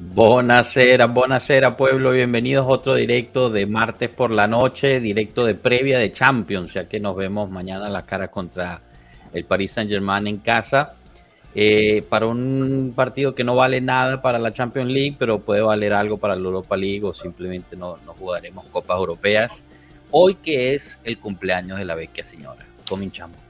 Buonasera, buonasera pueblo, bienvenidos a otro directo de martes por la noche, directo de previa de Champions, ya que nos vemos mañana la cara contra el Paris Saint Germain en casa, eh, para un partido que no vale nada para la Champions League, pero puede valer algo para la Europa League o simplemente no, no jugaremos copas europeas, hoy que es el cumpleaños de la vecchia señora, cominchamos.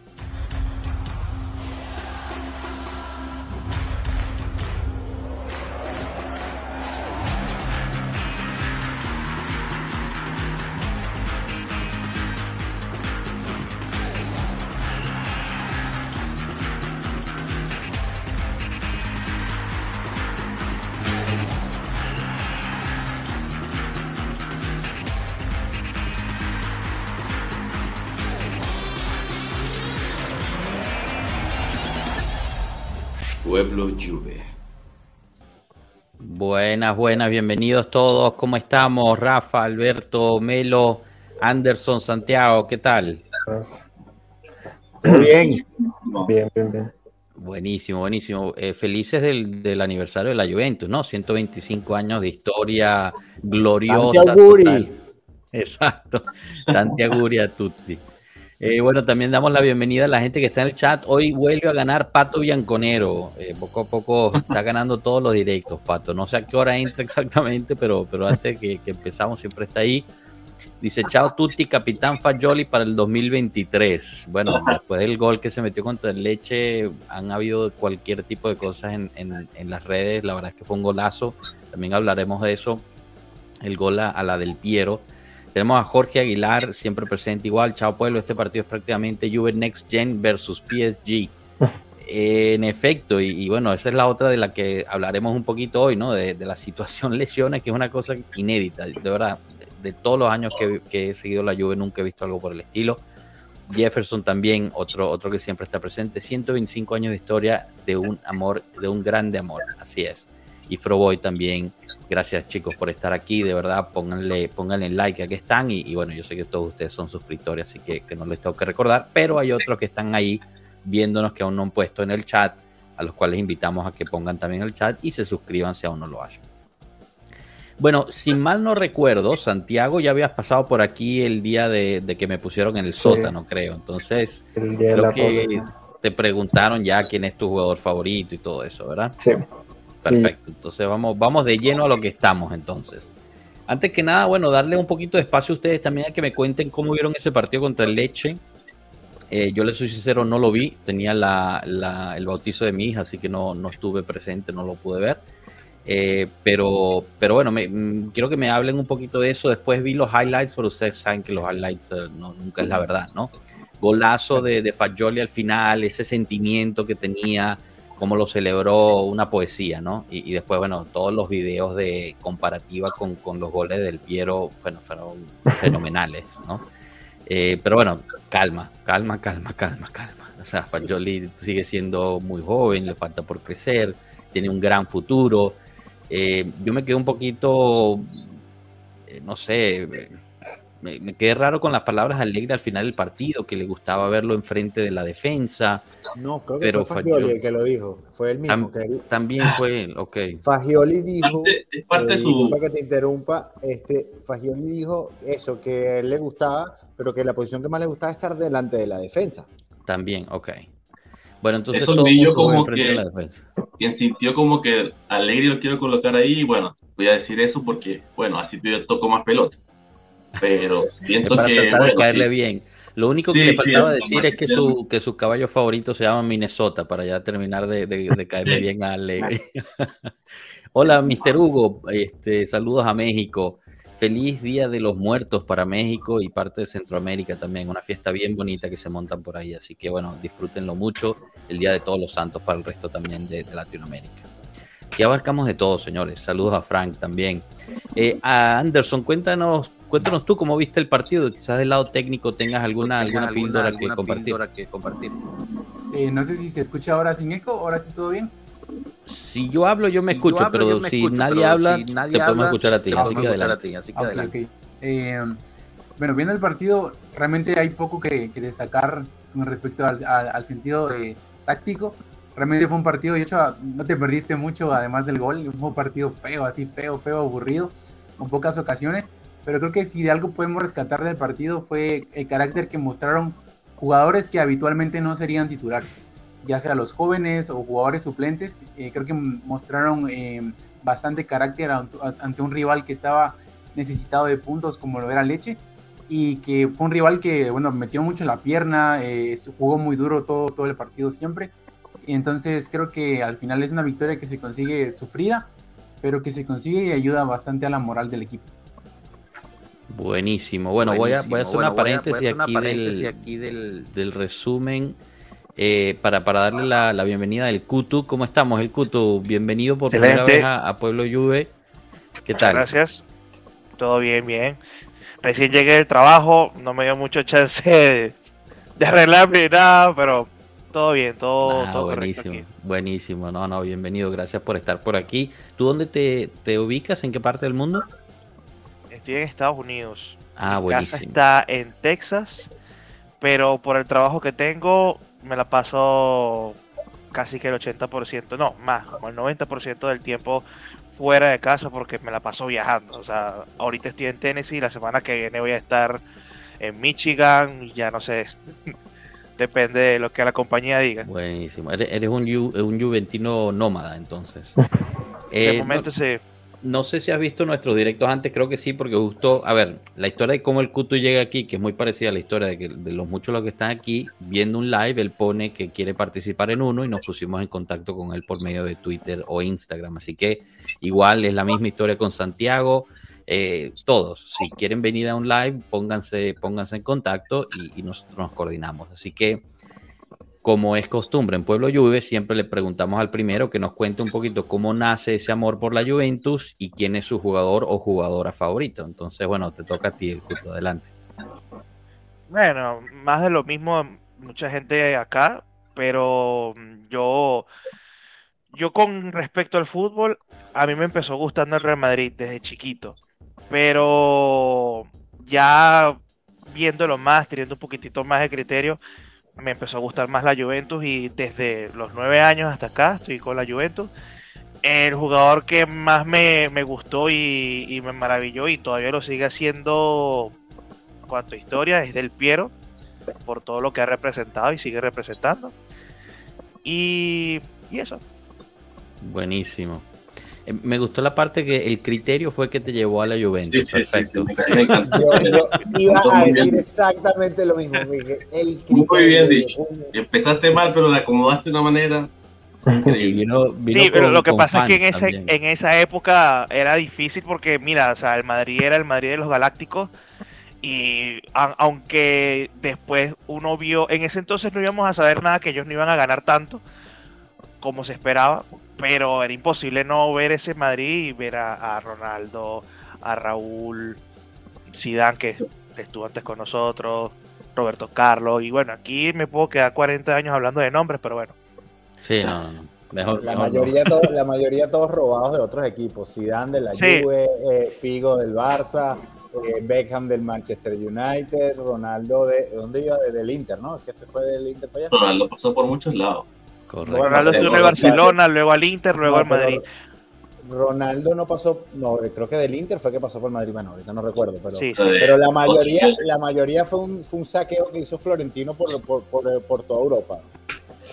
Buenas, buenas, bienvenidos todos. ¿Cómo estamos? Rafa, Alberto, Melo, Anderson, Santiago, ¿qué tal? Muy bien. Bien, bien, bien. Buenísimo, buenísimo. Eh, felices del, del aniversario de la Juventus, ¿no? 125 años de historia gloriosa. Tanti auguri. total. Exacto. Tanti auguri a tutti. Eh, bueno, también damos la bienvenida a la gente que está en el chat. Hoy vuelve a ganar Pato Bianconero. Eh, poco a poco está ganando todos los directos, Pato. No sé a qué hora entra exactamente, pero, pero antes que, que empezamos siempre está ahí. Dice, chao Tutti, capitán Fagioli para el 2023. Bueno, después del gol que se metió contra el Leche, han habido cualquier tipo de cosas en, en- en las redes. La verdad es que fue un golazo. También hablaremos de eso. El gol a, a la del Piero. Tenemos a Jorge Aguilar, siempre presente igual. Chao pueblo, este partido es prácticamente Juve Next Gen versus PSG. En efecto, y, y bueno, esa es la otra de la que hablaremos un poquito hoy, ¿no? De, de la situación lesiones, que es una cosa inédita, de verdad. De, de todos los años que, que he seguido la Juve, nunca he visto algo por el estilo. Jefferson también, otro, otro que siempre está presente. 125 años de historia de un amor, de un grande amor, así es. Y Froboy también. Gracias chicos por estar aquí, de verdad, pónganle, pónganle like, aquí están. Y, y bueno, yo sé que todos ustedes son suscriptores, así que, que no les tengo que recordar, pero hay otros que están ahí viéndonos que aún no han puesto en el chat, a los cuales invitamos a que pongan también el chat y se suscriban si aún no lo hacen. Bueno, si mal no recuerdo, Santiago, ya habías pasado por aquí el día de, de que me pusieron en el Sí. sótano, creo. Entonces, creo que población. te preguntaron ya quién es tu jugador favorito y todo eso, ¿verdad? Sí. Perfecto. Entonces vamos, vamos de lleno a lo que estamos entonces. Antes que nada, bueno, darle un poquito de espacio a ustedes también a que me cuenten cómo vieron ese partido contra el Leche. Eh, yo les soy sincero, no lo vi. Tenía la- la- el bautizo de mi hija, así que no, no estuve presente, no lo pude ver. Eh, pero, pero bueno, me- mm, quiero que me hablen un poquito de eso. Después vi los highlights, pero ustedes saben que los highlights eh, no, nunca es la verdad, ¿no? Golazo de, de Fagioli al final, ese sentimiento que tenía, cómo lo celebró, una poesía, ¿no? Y, y después, bueno, todos los videos de comparativa con, con los goles del Piero bueno, fueron fenomenales, ¿no? Eh, pero bueno, calma, calma, calma, calma, calma. O sea, Fagioli sigue siendo muy joven, le falta por crecer, tiene un gran futuro. Eh, yo me quedé un poquito, eh, no sé, me, me quedé raro con las palabras alegre al final del partido, que le gustaba verlo enfrente de la defensa. No, creo que Pero fue Fagioli el que lo dijo. Fue él mismo. Tam- que él- También fue, él, ok. Fagioli dijo. Parte- es parte eh, de su. que te interrumpa. Este, Fagioli dijo eso, que a él le gustaba, pero que la posición que más le gustaba es estar delante de la defensa. También, ok. Bueno, entonces Eso todo mundo como enfrente de que- la defensa. quien sintió como que Alegre lo quiero colocar ahí, bueno, voy a decir eso porque, bueno, así yo toco más pelota. Pero siento para que, tratar de caerle sí, bien. Lo único Sí, que le faltaba decir es que su, que su caballo favorito se llama Minnesota para ya terminar de, de- de caerle bien a Alegre. Hola, Mr. Hugo. Este, saludos a México. Feliz Día de los Muertos para México y parte de Centroamérica también. Una fiesta bien bonita que se montan por ahí. Así que bueno, disfrútenlo mucho. El Día de Todos los Santos para el resto también de, de Latinoamérica. Aquí abarcamos de todo, señores. Saludos a Frank también. Eh, a Anderson, cuéntanos, cuéntanos tú cómo viste el partido. Quizás del lado técnico tengas alguna, alguna píldora que compartir. Eh, no sé si se escucha ahora sin eco, ahora sí todo bien. Si yo hablo, yo me Si yo escucho, hablo, pero yo me si escucho, nadie pero habla, si nadie te podemos habla, escuchar a ti. te Así podemos que escuchar adelante. así que Ah. Eh, bueno, viendo el partido, realmente hay poco que, que destacar con respecto al, al- al sentido eh, táctico. Realmente fue un partido, de hecho, no te perdiste mucho, además del gol. Fue un partido feo, así feo, feo, aburrido, con pocas ocasiones. Pero creo que si de algo podemos rescatar del partido fue el carácter que mostraron jugadores que habitualmente no serían titulares, ya sea los jóvenes o jugadores suplentes. Eh, creo que mostraron eh, bastante carácter ante un rival que estaba necesitado de puntos como lo era Leche y que fue un rival que, bueno, metió mucho la pierna, eh, jugó muy duro todo, todo el partido siempre. Entonces creo que al final es una victoria que se consigue sufrida, pero que se consigue y ayuda bastante a la moral del equipo. Buenísimo. Bueno, Voy, a, voy, a, hacer una paréntesis, aquí, del, aquí del, resumen eh, para, para darle la, la, bienvenida del Kutu. ¿Cómo estamos, el Kutu? Bienvenido por primera vez a, Pueblo Juve. ¿Qué tal? Gracias. Todo bien, bien. Recién llegué del trabajo, no me dio mucho chance de, de arreglarme nada, pero todo bien, todo, ah, buenísimo, buenísimo. No, no, bienvenido, gracias por estar por aquí. ¿Tú dónde te, te ubicas? ¿En qué parte del mundo? Estoy en Estados Unidos. Ah, Mi Casa está en Texas, pero por el trabajo que tengo me la paso casi que el 80%, no, más, como el 90% del tiempo fuera de casa porque me la paso viajando. O sea, ahorita estoy en Tennessee, la semana que viene voy a estar en Michigan, ya no sé, depende de lo que la compañía diga. Buenísimo, eres, un, un juventino nómada entonces. de eh, momento sí. No sé si has visto nuestros directos antes, creo que sí, porque justo, a ver, la historia de cómo el Kutu llega aquí, que es muy parecida a la historia de, que, los muchos los que están aquí, viendo un live, él pone que quiere participar en uno y nos pusimos en contacto con él por medio de Twitter o Instagram. Así que igual es la misma historia con Santiago. Eh, todos, si quieren venir a un live, pónganse, pónganse en contacto y, y nosotros nos coordinamos. Así que como es costumbre en Pueblo Juve, siempre le preguntamos al primero que nos cuente un poquito cómo nace ese amor por la Juventus y quién es su jugador o jugadora favorito. Entonces, bueno, te toca a ti el culto adelante. Bueno, más de lo mismo, mucha gente acá, pero yo, yo con respecto al fútbol, a mí me empezó gustando el Real Madrid desde chiquito, pero ya viéndolo más, teniendo un poquitito más de criterio, me empezó a gustar más la Juventus y desde los nueve años hasta acá estoy con la Juventus. El jugador que más me, gustó y, me maravilló y todavía lo sigue haciendo cuanto historia es del Piero por todo lo que ha representado y sigue representando. Y, y eso. Buenísimo. Eh, me gustó la parte que el criterio fue que te llevó a la Juventus. Perfecto. yo, iba a decir exactamente lo mismo. el Muy bien dicho. Empezaste mal, pero la acomodaste de una manera. sí, pero lo que pasa es que en, ese, en esa época era difícil porque, mira, o sea, el Madrid era el Madrid de los Galácticos y aunque después uno vio, en ese entonces no íbamos a saber nada que ellos no iban a ganar tanto como se esperaba, pero era imposible no ver ese Madrid y ver a, Ronaldo, a Raúl, Zidane que estuvo antes con nosotros, Roberto Carlos y bueno, aquí me puedo quedar 40 años hablando de nombres, pero bueno. Sí, no, no. Mejor, la, mayoría la mayoría todos robados de otros equipos. Zidane de la Juve, eh, Figo del Barça, eh, Beckham del Manchester United, Ronaldo de ¿dónde iba? del Inter, ¿no? que se fue del Inter para allá. Ronaldo pasó por muchos lados. Ronaldo estuvo en el Barcelona, luego al Inter, luego al Madrid. Ronaldo no pasó, no, creo que del Inter fue que pasó por Madrid, bueno, ahorita no recuerdo, pero, pero la mayoría, la mayoría fue un, fue un saqueo que hizo Florentino por, por, por, toda Europa.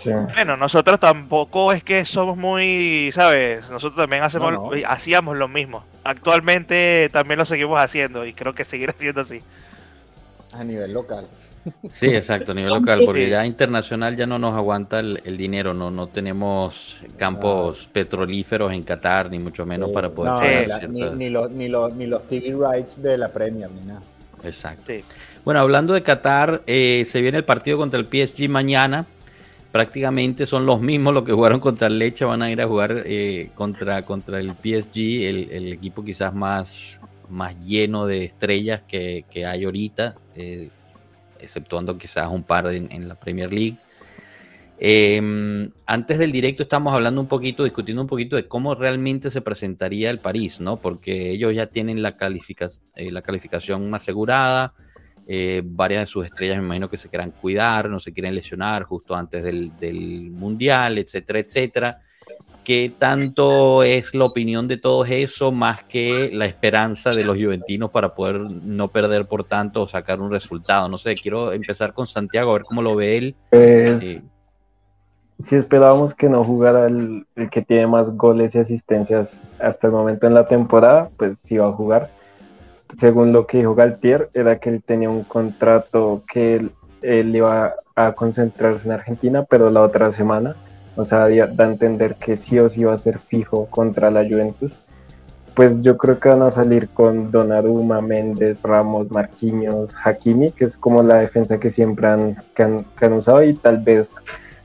Bueno, nosotros tampoco es que somos muy, ¿sabes? Nosotros también hacemos, hacíamos lo mismo. Actualmente también lo seguimos haciendo y creo que seguirá siendo así. A nivel local. Sí, exacto, a nivel local, porque ya internacional ya no nos aguanta el, dinero, no, no tenemos campos petrolíferos en Qatar, ni mucho menos para poder... ni, los, ni, los, ni los TV rights de la Premier, ni nada. Exacto. Bueno, hablando de Qatar, eh, se viene el partido contra el PSG mañana. Prácticamente son los mismos los que jugaron contra el Leche, van a ir a jugar eh, contra, contra el PSG, el, equipo quizás más, más lleno de estrellas que, hay ahorita. Eh, exceptuando quizás un par en, la Premier League. Em, antes del directo estamos hablando un poquito, discutiendo un poquito de cómo realmente se presentaría el París, ¿no? Porque ellos ya tienen la, eh, la calificación asegurada, Eh, varias de sus estrellas me imagino que se quieran cuidar, no se quieren lesionar justo antes del, del Mundial, etcétera, etcétera. ¿Qué tanto es la opinión de todos eso más que la esperanza de los juventinos para poder no perder por tanto o sacar un resultado? No sé, quiero empezar con Santiago, a ver cómo lo ve él. Pues, eh, si esperábamos que no jugara el, que tiene más goles y asistencias hasta el momento en la temporada, pues sí va a jugar. Según lo que dijo Galtier, era que él tenía un contrato que él, él iba a concentrarse en Argentina, pero la otra semana o sea, da a entender que sí o sí va a ser fijo contra la Juventus. Pues yo creo que van a salir con Donnarumma, Méndez, Ramos, Marquinhos, Hakimi, que es como la defensa que siempre han, que usado y tal vez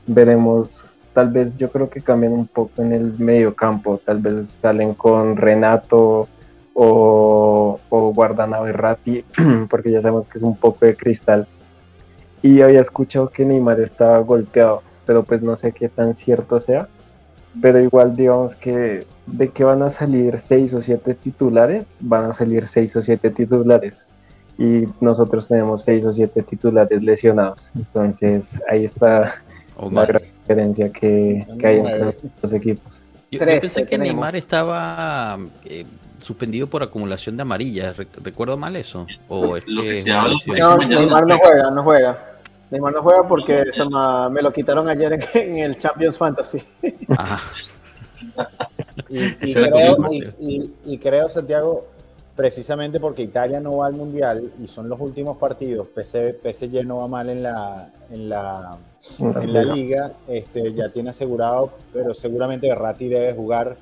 veremos, tal vez yo creo que cambien un poco en el medio campo, tal vez salen con Renato o, o guardan a Berratti, porque ya sabemos que es un poco de cristal. Y había escuchado que Neymar estaba golpeado pero pues no sé qué tan cierto sea. Pero igual digamos que de que van a salir seis o siete titulares, van a salir seis o siete titulares. Y nosotros tenemos seis o siete titulares lesionados. Entonces ahí está la gran diferencia que, hay entre los equipos. Yo, pensé que Neymar estaba eh, suspendido por acumulación de amarillas. ¿Recuerdo mal eso? ¿O es que no, Neymar no juega, no juega. Neymar no juega porque me lo quitaron ayer en, el Champions Fantasy. Y, creo, Santiago, precisamente porque Italia no va al Mundial y son los últimos partidos, PSG no va mal en la, en la, en la liga, este, ya tiene asegurado, pero seguramente Berratti debe jugar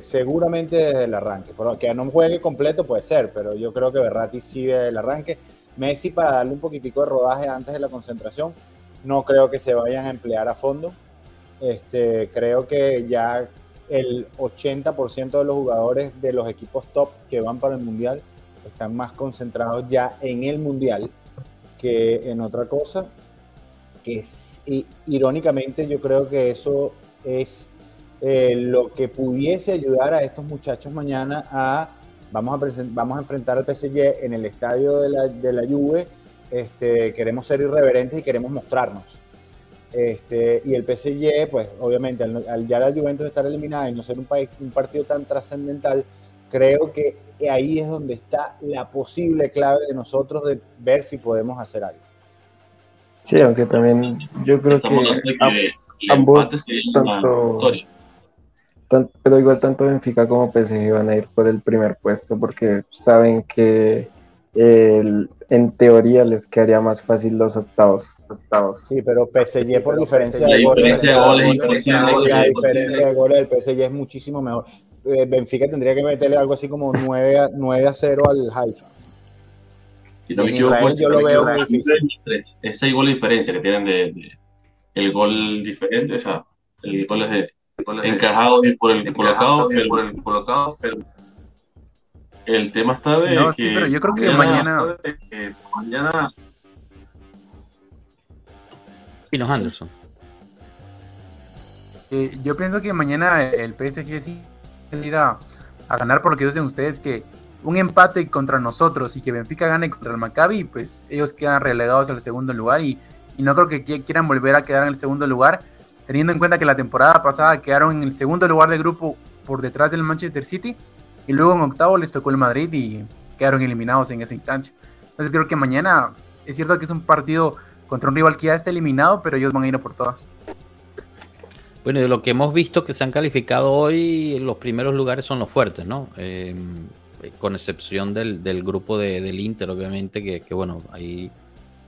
seguramente desde el arranque. Que no juegue completo puede ser, pero yo creo que Berratti sí desde el arranque Messi para darle un poquitico de rodaje antes de la concentración. No creo que se vayan a emplear a fondo. Este, creo que ya el 80% de los jugadores de los equipos top que van para el Mundial están más concentrados ya en el Mundial que en otra cosa. Que irónicamente yo creo que eso es eh, lo que pudiese ayudar a estos muchachos mañana a vamos a, vamos a enfrentar al PSG en el estadio de la, de la Juve, este, queremos ser irreverentes y queremos mostrarnos. Este, y el PSG, pues obviamente, al, ya la Juventus estar eliminada y no ser un, país, un partido tan trascendental, creo que ahí es donde está la posible clave de nosotros de ver si podemos hacer algo. Sí, aunque también yo creo que, ambos, tanto, pero igual tanto Benfica como PSG van a ir por el primer puesto porque saben que en teoría les quedaría más fácil los octavos. octavos. Sí, pero PSG por diferencia de goles, la diferencia de goles del PSG es muchísimo mejor. Eh, Benfica tendría que meterle algo así como 9 a, 9 a 0 al Haifa. Si no me equivoco, yo lo veo muy difícil. Es 6 goles de diferencia que tienen de, el gol diferente, o sea, el gol es de encajado y por el colocado, el, por el colocado, el, el tema está de no, que. Sí, pero yo creo que mañana. Que mañana. Pinos Anderson. Eh, yo pienso que mañana el PSG sí irá a ganar por lo que dicen ustedes que un empate contra nosotros y que Benfica gane contra el Maccabi, pues ellos quedan relegados al segundo lugar y, y no creo que quieran volver a quedar en el segundo lugar teniendo en cuenta que la temporada pasada quedaron en el segundo lugar del grupo por detrás del Manchester City y luego en octavo les tocó el Madrid y quedaron eliminados en esa instancia. Entonces creo que mañana es cierto que es un partido contra un rival que ya está eliminado, pero ellos van a ir a por todas. Bueno, de lo que hemos visto que se han calificado hoy, los primeros lugares son los fuertes, ¿no? Em, con excepción del, grupo del Inter, obviamente, que, que, bueno, ahí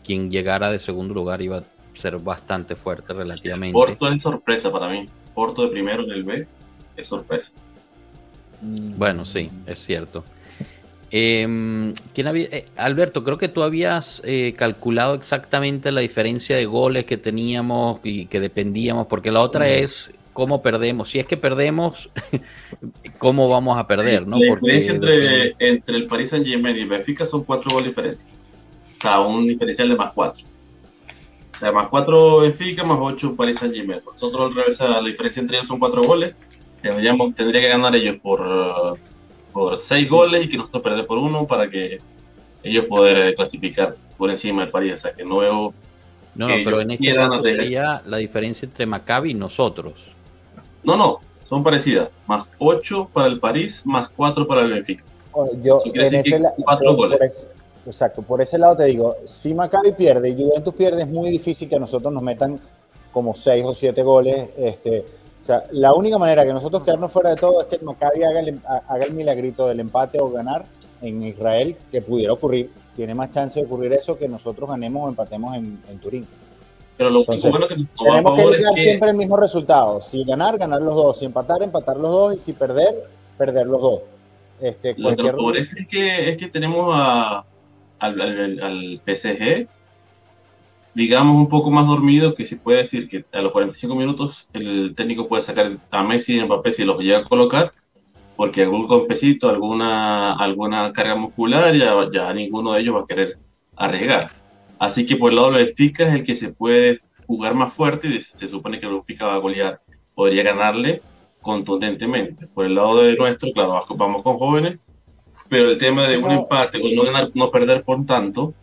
quien llegara de segundo lugar iba ser bastante fuerte relativamente. Porto es sorpresa para mí. Porto de primero en el B es sorpresa. Mm. Bueno, sí, es cierto. Em, ¿quién había, eh, Alberto, creo que tú habías eh, calculado exactamente la diferencia de goles que teníamos y que dependíamos, porque la otra es cómo perdemos. Si es que perdemos, ¿cómo vamos a perder? ¿no? La diferencia entre, entre, el Paris Saint Germain y Benfica son cuatro goles de diferencia. O sea, un diferencial de más cuatro más 4 Benfica, más 8 Paris Saint Germain. Nosotros al revés, la diferencia entre ellos son 4 goles. Tendríamos, tendría que ganar ellos por, por 6 goles y que nosotros perder por 1 para que ellos poder clasificar. por encima del París, o sea que no veo... No, no, pero en este caso sería la diferencia entre Maccabi y nosotros. No, no, son parecidas. Más 8 para el París, más 4 para el Benfica. Yo, en ese goles. Exacto, por ese lado te digo, si Maccabi pierde y Juventus pierde, es muy difícil que nosotros nos metan como 6 o 7 goles. Este, o sea, la única manera que nosotros quedarnos fuera de todo es que el Maccabi haga el, haga el milagrito del empate o ganar en Israel, que pudiera ocurrir. Tiene más chance de ocurrir eso que nosotros ganemos o empatemos en, en Turín. Pero lo Entonces, bueno que tenemos que llegar siempre el mismo resultado. Si ganar, ganar los dos. Si empatar, empatar los dos. Y si perder, perder los dos. Este, lo que favorece es que, es que tenemos a, al, al, PSG, digamos, un poco más dormido, que se puede decir que a los 45 minutos el técnico puede sacar a Messi y Mbappé si los llega a colocar, porque algún golpecito, alguna, alguna carga muscular, ya, ya ninguno de ellos va a querer arriesgar. Así que por el lado de Benfica es el que se puede jugar más fuerte y se supone que el Benfica va a golear, podría ganarle contundentemente. Por el lado de nuestro, claro, vamos con jóvenes, pero el tema de un empate o no ganar, no perder por tanto,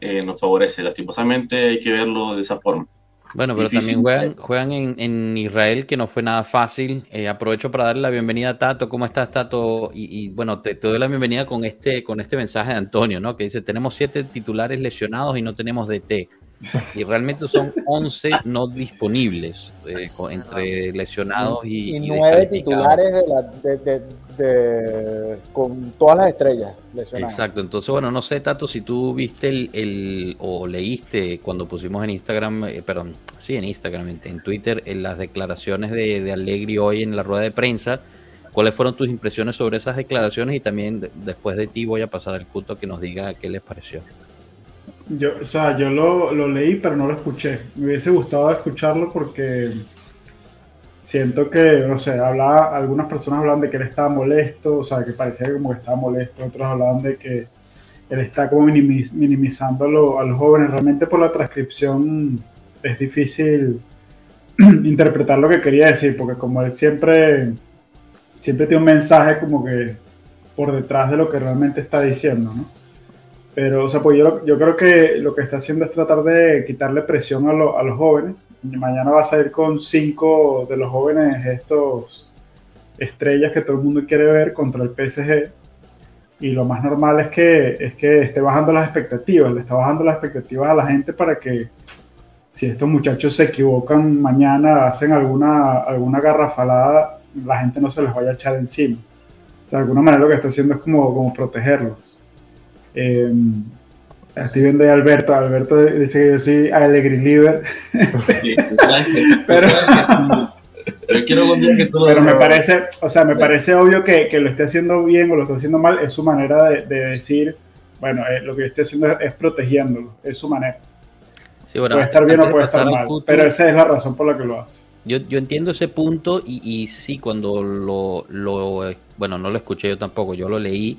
eh, nos favorece. Lastimosamente hay que verlo de esa forma. Bueno, pero también juegan, juegan en, Israel, que no fue nada fácil. Eh, aprovecho para darle la bienvenida a Tato. ¿Cómo estás, Tato? Y, bueno, te, te, doy la bienvenida con este, con este mensaje de Antonio, ¿no? Que dice, tenemos siete titulares lesionados y no tenemos DT. Y realmente son 11 no disponibles eh, entre lesionados y, y, nueve titulares de con todas las estrellas lesionadas. Exacto, entonces bueno, no sé Tato si tú viste el, o leíste cuando pusimos en Instagram, eh, perdón, sí en Instagram, en, Twitter, en las declaraciones de, de Allegri hoy en la rueda de prensa. ¿Cuáles fueron tus impresiones sobre esas declaraciones? Y también después de ti voy a pasar al culto que nos diga qué les pareció. Yo, o sea, yo lo, lo, leí, pero no lo escuché. Me hubiese gustado escucharlo porque siento que, no sé, hablaba, algunas personas hablaban de que él estaba molesto, o sea, que parecía como que estaba molesto, otros hablaban de que él está como minimizándolo a los jóvenes. Realmente por la transcripción es difícil interpretar lo que quería decir, porque como él siempre, siempre tiene un mensaje como que por detrás de lo que realmente está diciendo, ¿no? Pero, o sea, pues yo, yo creo que lo que está haciendo es tratar de quitarle presión a, a los jóvenes. Mañana va a salir con cinco de los jóvenes, estos estrellas que todo el mundo quiere ver contra el PSG. Y lo más normal es que, es que esté bajando las expectativas, le está bajando las expectativas a la gente para que si estos muchachos se equivocan mañana, hacen alguna, alguna garrafalada, la gente no se les vaya a echar encima. O sea, de alguna manera lo que está haciendo es como, como protegerlos. Eh, estoy viendo a Alberto. Alberto dice que yo soy Alegre Liver. pero, pero me parece, o sea, me parece obvio que, que, lo esté haciendo bien o lo esté haciendo mal. Es su manera de, decir, bueno, eh, lo que yo estoy haciendo es, protegiéndolo. Es su manera. puede estar bien o puede estar mal, pero esa es la razón por la que lo hace. Yo, yo entiendo ese punto y, y sí, cuando lo, lo, bueno, no lo escuché yo tampoco, yo lo leí,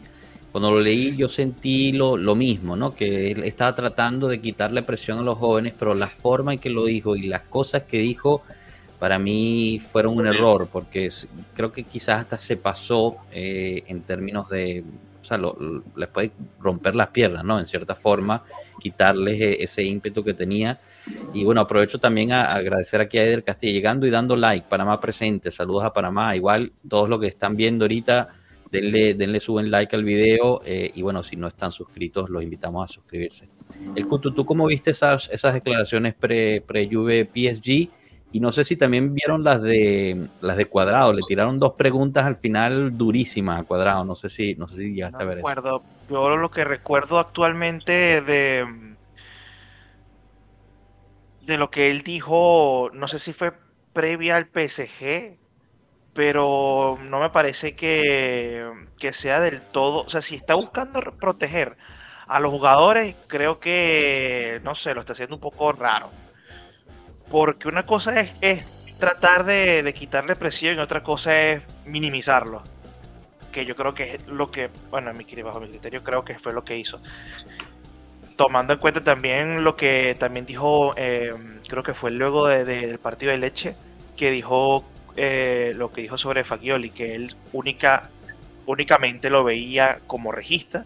cuando lo leí yo sentí lo, lo, mismo, ¿no? Que él estaba tratando de quitarle presión a los jóvenes, pero la forma en que lo dijo y las cosas que dijo para mí fueron un error, porque creo que quizás hasta se pasó eh, en términos de, o sea, les puede romper las piernas, ¿no? En cierta forma, quitarles e, ese ímpetu que tenía. Y bueno, aprovecho también a, agradecer aquí a Eder Castillo, llegando y dando like, Panamá presente, saludos a Panamá, igual todos los que están viendo ahorita denle, denle suben like al video eh, y bueno, si no están suscritos, los invitamos a suscribirse. El Kutu, ¿tú cómo viste esas, esas declaraciones pre-Juve PSG? Y no sé si también vieron las de las de Cuadrado, le tiraron dos preguntas al final durísimas a Cuadrado, no sé si, no sé si llegaste no a ver recuerdo. Yo lo que recuerdo actualmente de de lo que él dijo, no sé si fue previa al PSG pero no me parece que, sea del todo, o sea, si está buscando proteger a los jugadores, creo que, no sé, lo está haciendo un poco raro. Porque una cosa es, es tratar de, quitarle presión y otra cosa es minimizarlo. Que yo creo que es lo que, bueno, mi, bajo mi criterio creo que fue lo que hizo. Tomando en cuenta también lo que también dijo, eh, creo que fue luego del partido de leche, que dijo eh, lo que dijo sobre Fagioli, que él única, únicamente lo veía como regista,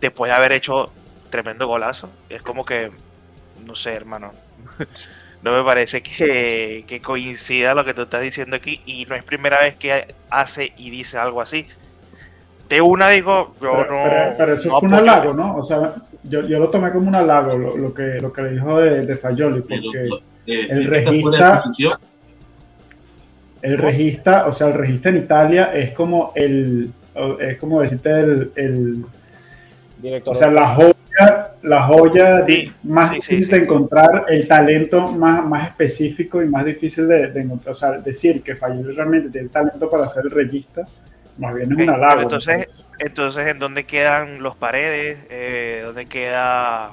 después de haber hecho tremendo golazo. Es como que, no sé, hermano. no me parece que, que, coincida lo que tú estás diciendo aquí y no es primera vez que hace y dice algo así. De una digo, yo pero, no... Pero, eso fue un halago, ¿no? O sea, yo, yo, lo tomé como un halago, lo, lo, que, lo que le dijo de, de Fayoli, porque eh, el regista... El regista, o sea, el regista en Italia es como el, es como decirte el, el Director o sea, la joya, la joya sí, más sí, difícil sí, de encontrar, el talento más, más específico y más difícil de, de encontrar. O sea, decir que Fayoli realmente tiene talento para ser el regista, más bien es Ok, un halago. entonces-. Entonces, ¿en dónde quedan los paredes? Eh, ¿Dónde queda...?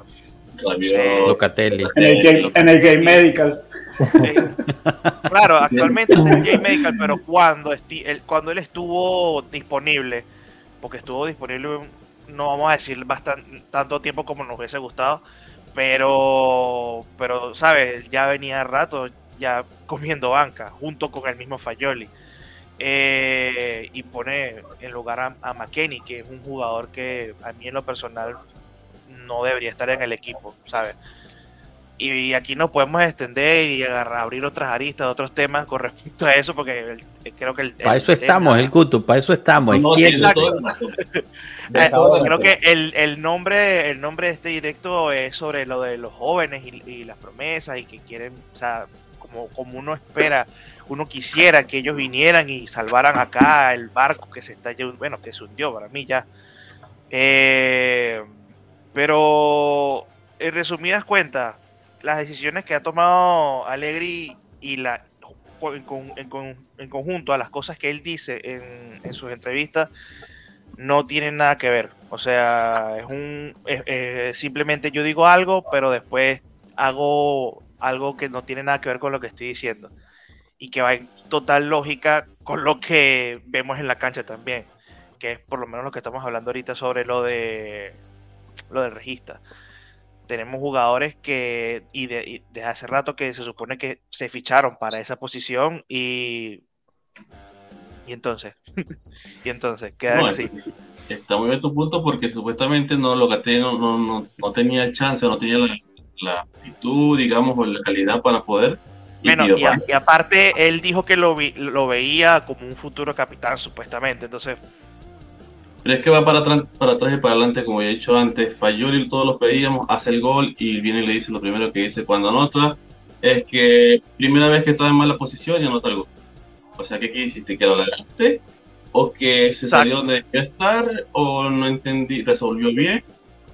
Rabiot, Locatelli. en el, J, en el J Medical. Claro, actualmente es el J Medical, pero cuando, cuando él estuvo disponible, porque estuvo disponible, no vamos a decir bastante, tanto tiempo como nos hubiese gustado, pero, pero, ¿sabes? Ya venía rato ya comiendo banca, junto con el mismo Fayoli. Eh, y pone en lugar a, a McKenny, que es un jugador que a mí en lo personal no debería estar en el equipo, ¿sabes? Y aquí nos podemos extender y agarrar, abrir otras aristas, otros temas con respecto a eso, porque el- eh, creo que el. Para el eso estamos, el Cutu, para eso estamos. No, Exacto. Eh, creo que el, el nombre el nombre de este directo es sobre lo de los jóvenes y, y las promesas y que quieren, o sea, como, como uno espera, uno quisiera que ellos vinieran y salvaran acá el barco que se está bueno, que se hundió para mí ya. Eh, pero en resumidas cuentas, las decisiones que ha tomado Allegri y la en, con- en con- en conjunto a las cosas que él dice en, sus entrevistas no tienen nada que ver. O sea, es un simplemente yo digo algo, pero después hago algo que no tiene nada que ver con lo que estoy diciendo y que va en total lógica con lo que vemos en la cancha también, que es por lo menos lo que estamos hablando ahorita sobre lo de lo del regista. Tenemos jugadores que y, de, y desde hace rato que se supone que se ficharon para esa posición y y entonces y entonces quedan No, así. Está muy bien tu punto porque supuestamente no Locatelli no, no, no, no tenía chance, no tenía la, la actitud, digamos, o la calidad para poder. Bueno, y, a- más. y aparte él dijo que lo, vi- lo veía como un futuro capitán supuestamente, entonces Pero es que va para atrás, para atrás y para adelante, como ya he dicho antes. Fayoli todos los pedíamos, hace el gol y viene y le dice lo primero que dice cuando anota es que primera vez que estaba en mala posición y anota el gol. O sea, ¿qué hiciste? ¿Que lo adelantaste? ¿O que se Exacto. salió donde debía estar? ¿O no entendí? ¿Resolvió bien?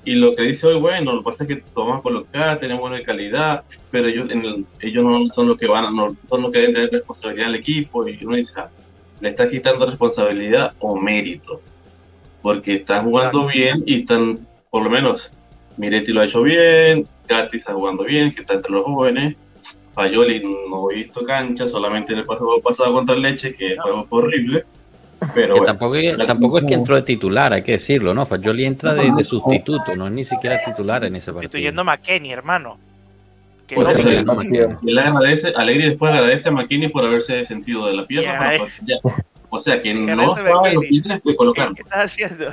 Y lo que dice hoy, bueno, lo que pasa es que vamos a colocar, tenemos buena calidad, pero ellos, en el- ellos no son los que van, a- no son los que deben tener responsabilidad en el equipo. Y uno dice, ah, le está quitando responsabilidad o mérito porque están jugando bien y están, por lo menos, Miretti lo ha hecho bien, Gatti está jugando bien, que está entre los jóvenes, Fayoli no he visto cancha, solamente en el juego pasado contra el Leche, que fue horrible, pero Que bueno, tampoco, es- tampoco es que entró de titular, hay que decirlo, ¿no? Fajoli entra de, de sustituto, no es ni siquiera titular en ese partido. estoy yendo a McKenny, hermano. Que no me- digo, no, agradece, Alegre después agradece a McKinney por haberse sentido de la pierna, para poder- ya. O sea que no estaba en los planes de colocarlo. ¿Qué estás haciendo?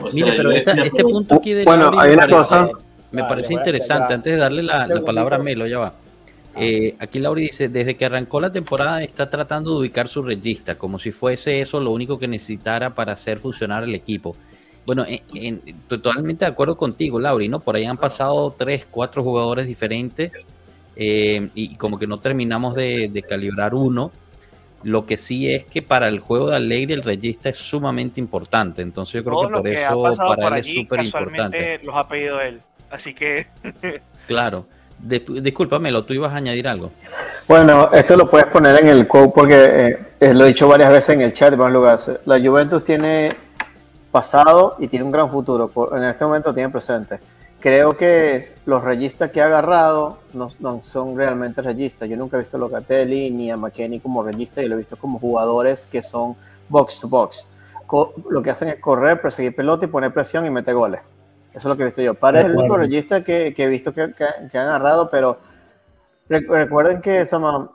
O sea, Mire, pero esta- este punto aquí de Bueno, hay una parece, cosa- me Vale, parece interesante. Antes de darle la, la palabra a Melo, ya va. Eh, aquí Lauri dice, desde que arrancó la temporada está tratando de ubicar su regista, como si fuese eso lo único que necesitara para hacer funcionar el equipo. Bueno, en- en- totalmente de acuerdo contigo, Lauri, ¿no? Por ahí han pasado tres, cuatro jugadores diferentes eh, y como que no terminamos de, de calibrar uno. Lo que sí es que para el juego de Alegre el regista es sumamente importante. Entonces yo creo Todo que lo por que eso para por él es súper importante. los ha pedido él. Así que Claro. De- discúlpamelo, tú ibas a añadir algo. Bueno, esto lo puedes poner en el quote porque eh, eh, lo he dicho varias veces en el chat de más lugares. La Juventus tiene pasado y tiene un gran futuro. Por- en este momento tiene presente. Creo que los registas que ha agarrado no, no son realmente registas. Yo nunca he visto a Locatelli ni a McKenny como registas, yo lo he visto como jugadores que son box to box. Co- lo que hacen es correr, perseguir pelota y poner presión y meter goles. Eso es lo que he visto yo. Para es el único regista que, que he visto que, que- que han agarrado, pero Re- Recuerden que Sama,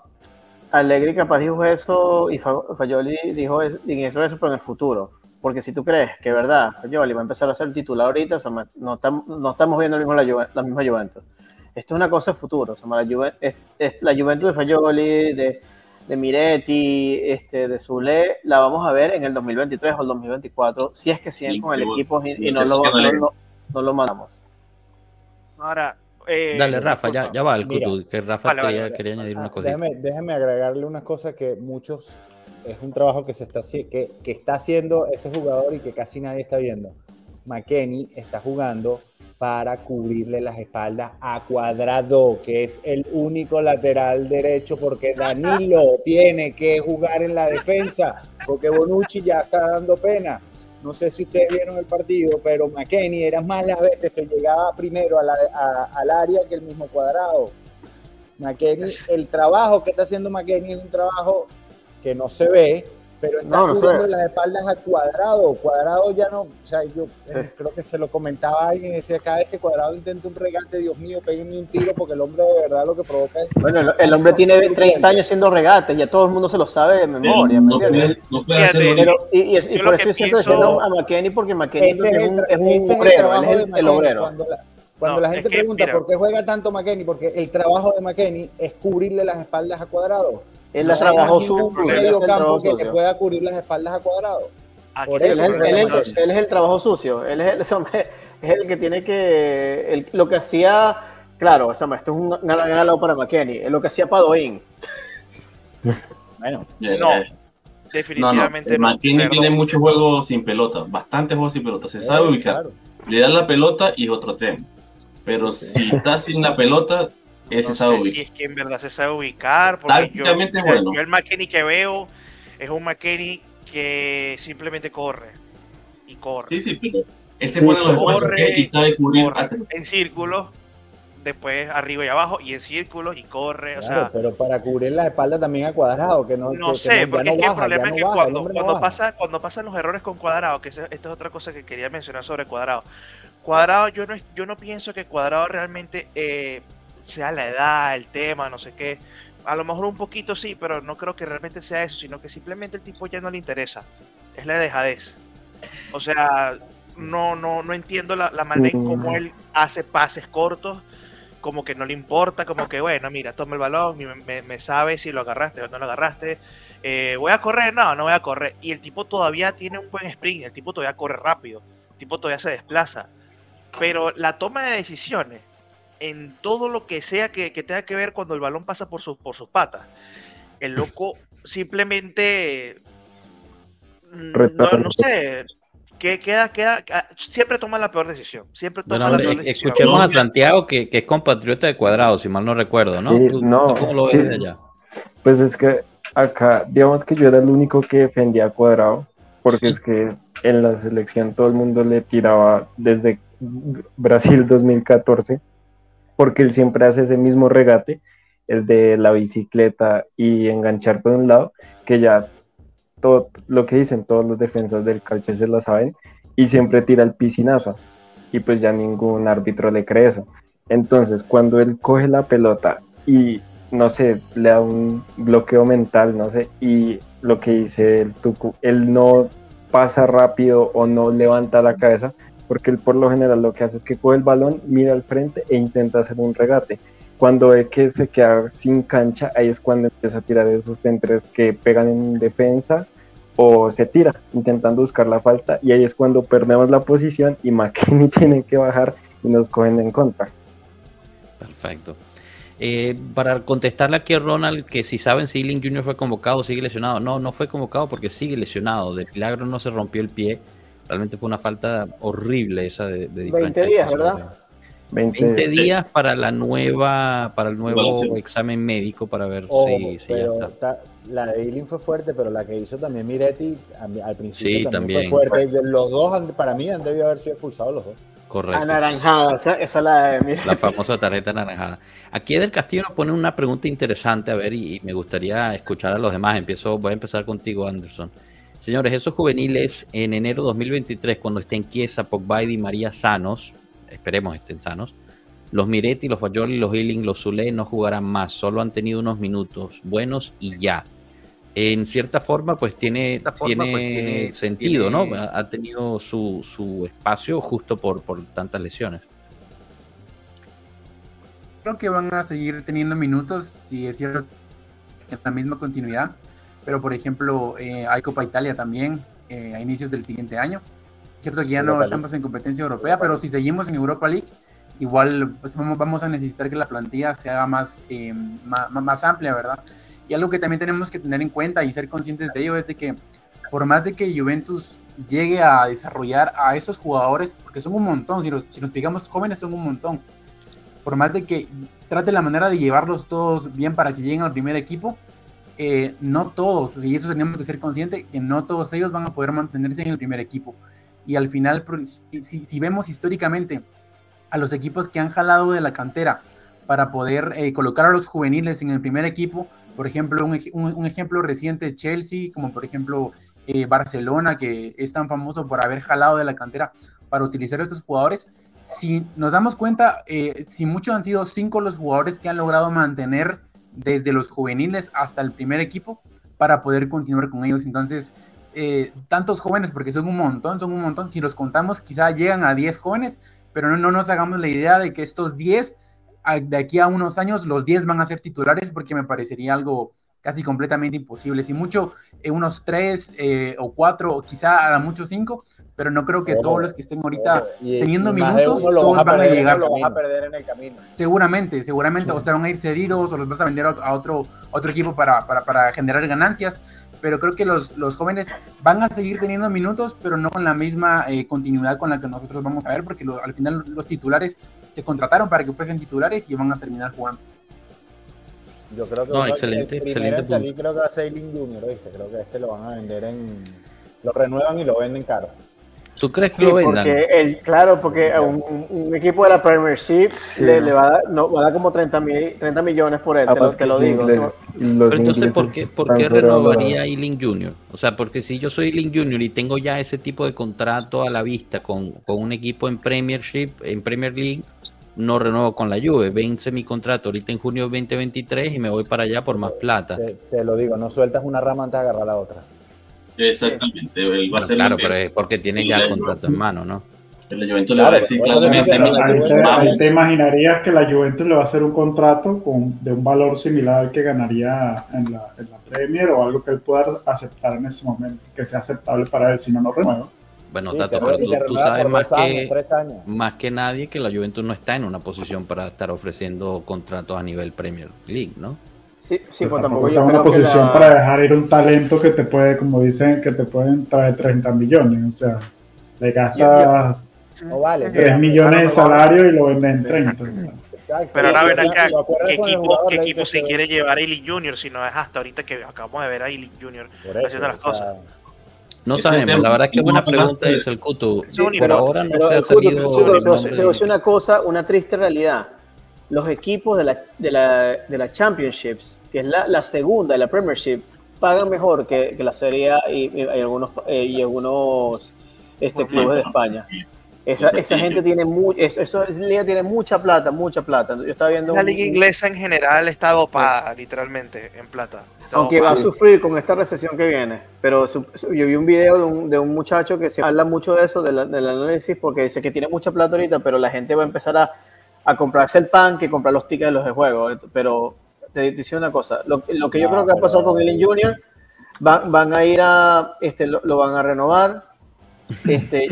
Allegri capaz dijo eso y Fa- Fayoli dijo eso, eso, pero en el futuro. Porque si tú crees que, verdad, Fayoli va a empezar a ser el titular ahorita, no, estamos, no estamos viendo mismo la, la, misma Juventus. Esto es una cosa de futuro. la, la Juventus de Fayoli, de, de Miretti, este, de Zule, la vamos a ver en el 2023 o el 2024, si es que siguen con el equipo y, no, lo, no, lo mandamos. Ahora, eh, Dale, Rafa, ya, ya va el Kutu, que Rafa quería, añadir una cosa. Déjeme, déjeme, agregarle una cosa que muchos, es un trabajo que se está, que, que está haciendo ese jugador y que casi nadie está viendo. McKenny está jugando para cubrirle las espaldas a Cuadrado, que es el único lateral derecho, porque Danilo tiene que jugar en la defensa, porque Bonucci ya está dando pena. No sé si ustedes vieron el partido, pero McKenny era más las veces que llegaba primero al área que el mismo Cuadrado. McKenny, el trabajo que está haciendo McKenny es un trabajo que no se ve, pero está no, no las espaldas a Cuadrado. Cuadrado ya no, o sea, yo eh, creo que se lo comentaba a alguien, decía cada vez que Cuadrado intenta un regate, Dios mío, péguenme un tiro porque el hombre de verdad lo que provoca es... Bueno, el, hombre tiene 30 años haciendo regate, ya todo el mundo se lo sabe de memoria. No, y, y, por eso yo siento diciendo a McKenny, porque McKenny es, un, es un obrero, es el, obrero. Cuando la, cuando la gente pregunta por qué juega tanto McKenny, porque el trabajo de McKenny es cubrirle las espaldas a Cuadrado él la trabajó su medio campo que le pueda cubrir las espaldas a cuadrado. Por eso, él, es el trabajo sucio. Él es el, es el que tiene que. lo que hacía. Claro, esto es un gran para McKenny. Es lo que hacía Padoín. bueno, no. Definitivamente no. McKenny tiene muchos juegos sin pelota. Bastantes juegos sin pelota. Se sabe ubicar. Le dan la pelota y es otro tema. Pero si está sin la pelota, no sé si es que en verdad se sabe ubicar, porque yo, el McKenny que veo es un McKenny que simplemente corre y corre. Sí, sí, pero ese pone los corre, y sabe cubrir en círculos, después arriba y abajo y en círculos y corre, o sea, pero para cubrir la espalda también a cuadrado, que no No sé, porque es que el problema es que cuando, cuando pasa cuando pasan los errores con cuadrado, que esta es otra cosa que quería mencionar sobre cuadrado. Cuadrado, yo no, yo no pienso que cuadrado realmente eh, sea la edad, el tema, no sé qué. A lo mejor un poquito sí, pero no creo que realmente sea eso, sino que simplemente el tipo ya no le interesa. Es la dejadez. O sea, no, no, no entiendo la, manera en cómo él hace pases cortos, como que no le importa, como que, bueno, mira, toma el balón, me, me, sabe si lo agarraste o no lo agarraste. Eh, ¿Voy a correr? No, no voy a correr. Y el tipo todavía tiene un buen sprint, el tipo todavía corre rápido, el tipo todavía se desplaza. Pero la toma de decisiones en todo lo que sea que, tenga que ver cuando el balón pasa por, por sus patas. El loco simplemente, mm, no, sé, que queda, queda, siempre toma la peor decisión. Siempre toma la peor decisión. Escuchemos a Santiago, que, es compatriota de Cuadrado, si mal no recuerdo, ¿no? no ¿Cómo lo ves de allá? Pues es que acá, digamos que yo era el único que defendía a Cuadrado, porque es que en la selección todo el mundo le tiraba desde Brasil 2014 porque él siempre hace ese mismo regate, el de la bicicleta y enganchar por un lado, que ya todo lo que dicen todos los defensas del calche se lo saben, y siempre tira el piscinazo, y pues ya ningún árbitro le cree eso. Entonces, cuando él coge la pelota y, no sé, le da un bloqueo mental, no sé, y lo que dice el Tucu, él no pasa rápido o no levanta la cabeza, porque él por lo general lo que hace es que coge el balón, mira al frente e intenta hacer un regate. Cuando ve que se queda sin cancha, ahí es cuando empieza a tirar esos centros que pegan en defensa o se tira intentando buscar la falta y ahí es cuando perdemos la posición y McKinney tiene que bajar y nos cogen en contra. Perfecto. Eh, para contestarle aquí a Ronald, que si saben si Link Jr. fue convocado o sigue lesionado. No, no fue convocado porque sigue lesionado. De milagro no se rompió el pie Realmente fue una falta horrible esa de, de 20 días, ¿verdad? 20, días para la nueva, para el nuevo examen médico para ver si, ya está. La de Eileen fue fuerte, pero la que hizo también Miretti al principio también, fue fuerte. Los dos, para mí, han debido haber sido expulsados los dos. Correcto. Anaranjada, esa, es la de La famosa tarjeta anaranjada. Aquí del Castillo nos pone una pregunta interesante, a ver, y, y, me gustaría escuchar a los demás. Empiezo, voy a empezar contigo, Anderson. Señores, esos juveniles en enero 2023, cuando estén Chiesa, Pogba y Di María sanos, esperemos estén sanos, los Miretti, los Fajoli, los Healing, los Zule no jugarán más, solo han tenido unos minutos buenos y ya. en cierta forma, pues tiene, tiene, pues, sentido, ¿no? Ha, tenido su, su, espacio justo por, por tantas lesiones. Creo que van a seguir teniendo minutos, si es cierto, en la misma continuidad, pero por ejemplo, eh, hay Copa Italia también eh, a inicios del siguiente año. Es cierto que ya no estamos en competencia europea, pero si seguimos en Europa League, igual pues, vamos, a necesitar que la plantilla se haga más, eh, más, más amplia, ¿verdad? Y algo que también tenemos que tener en cuenta y ser conscientes de ello es de que por más de que Juventus llegue a desarrollar a esos jugadores, porque son un montón, si, si nos fijamos, jóvenes son un montón, por más de que trate la manera de llevarlos todos bien para que lleguen al primer equipo, eh, no todos, y eso tenemos que ser conscientes, que no todos ellos van a poder mantenerse en el primer equipo. Y al final, si, si vemos históricamente a los equipos que han jalado de la cantera para poder eh, colocar a los juveniles en el primer equipo, por ejemplo, un, ejemplo reciente Chelsea, como por ejemplo eh, Barcelona, que es tan famoso por haber jalado de la cantera para utilizar a estos jugadores. Si nos damos cuenta, eh, si muchos han sido cinco los jugadores que han logrado mantener desde los juveniles hasta el primer equipo para poder continuar con ellos. Entonces, eh, tantos jóvenes, porque son un montón, son un montón. Si los contamos, quizá llegan a 10 jóvenes, pero no, no nos hagamos la idea de que estos 10 de aquí a unos años los 10 van a ser titulares porque me parecería algo casi completamente imposible. Si mucho, eh, unos 3 eh, o 4 o quizá a mucho 5, pero no creo que todos los que estén ahorita teniendo minutos, todos van a, llegar. a perder en el camino. Seguramente, seguramente, o sea, van a ir cedidos o los vas a vender a otro, otro equipo para, para, para generar ganancias pero creo que los, los, jóvenes van a seguir teniendo minutos, pero no con la misma eh, continuidad con la que nosotros vamos a ver, porque al final los titulares se contrataron para que fuesen titulares y van a terminar jugando. Yo creo que no, excelente, excelente. Salir, creo que va a ser Junior, ¿viste? Creo que este lo van a vender en. Lo renuevan y lo venden caro. ¿Tú crees que lo vendan? Porque el, claro, porque un, equipo de la Premiership le, le, va, a dar, no, va a dar como 30, 30 millones por él, te, lo, digo. Pero entonces, ¿por qué, por qué renovaría Ealing Junior? O sea, porque si yo soy Ealing Junior y tengo ya ese tipo de contrato a la vista con, con un equipo en Premiership, en Premier League, no renuevo con la Juve, vence mi contrato ahorita en junio 2023 y me voy para allá por más plata. Te, lo digo, no sueltas una rama antes de agarrar la otra. Exactamente. claro, pero es porque tiene ya el contrato en mano, ¿no? La Juventus le va a decir claramente. Ahí te imaginarías que la Juventus le va a hacer un contrato con, de un valor similar al que ganaría en la, en la Premier o algo que él pueda aceptar en ese momento, que sea aceptable para él, si no, no renueva. Bueno, Tato, pero tú, sabes más que, más que nadie que la Juventus no está en una posición para estar ofreciendo contratos a nivel Premier League, ¿no? Sí, sí, pues, tampoco, yo creo una posición para dejar ir un talento que te puede, como dicen, que te pueden traer 30 millones. O sea, le gastas 3 millones de salario y lo venden en 30. Pero ahora ven acá, ¿qué equipo, qué equipo se quiere llevar a Ili Junior si no es hasta ahorita que acabamos de ver a Ili Junior haciendo las cosas? No sabemos, la verdad es que buena pregunta es el Kutu. Por ahora no se ha salido. Se una cosa, una triste realidad los equipos de la, de la, de la Championships, que es la, la, segunda de la Premiership, pagan mejor que, que la Serie A y, y algunos, eh, y algunos este, clubes de España. Esa, esa gente tiene mucha eso, liga tiene mucha plata, mucha plata. Yo estaba viendo la liga inglesa en general está dopada, literalmente, en plata. Aunque va a sufrir con esta recesión que viene. Pero yo vi un video de un, de un muchacho que se habla mucho de eso, del análisis, porque dice que tiene mucha plata ahorita, pero la gente va a empezar a a comprarse el pan que comprar los tickets de los de juego. Pero te dice una cosa, lo, lo que yo creo que va a pasar con el Junior, van, van a ir a, este, lo, van a renovar, este,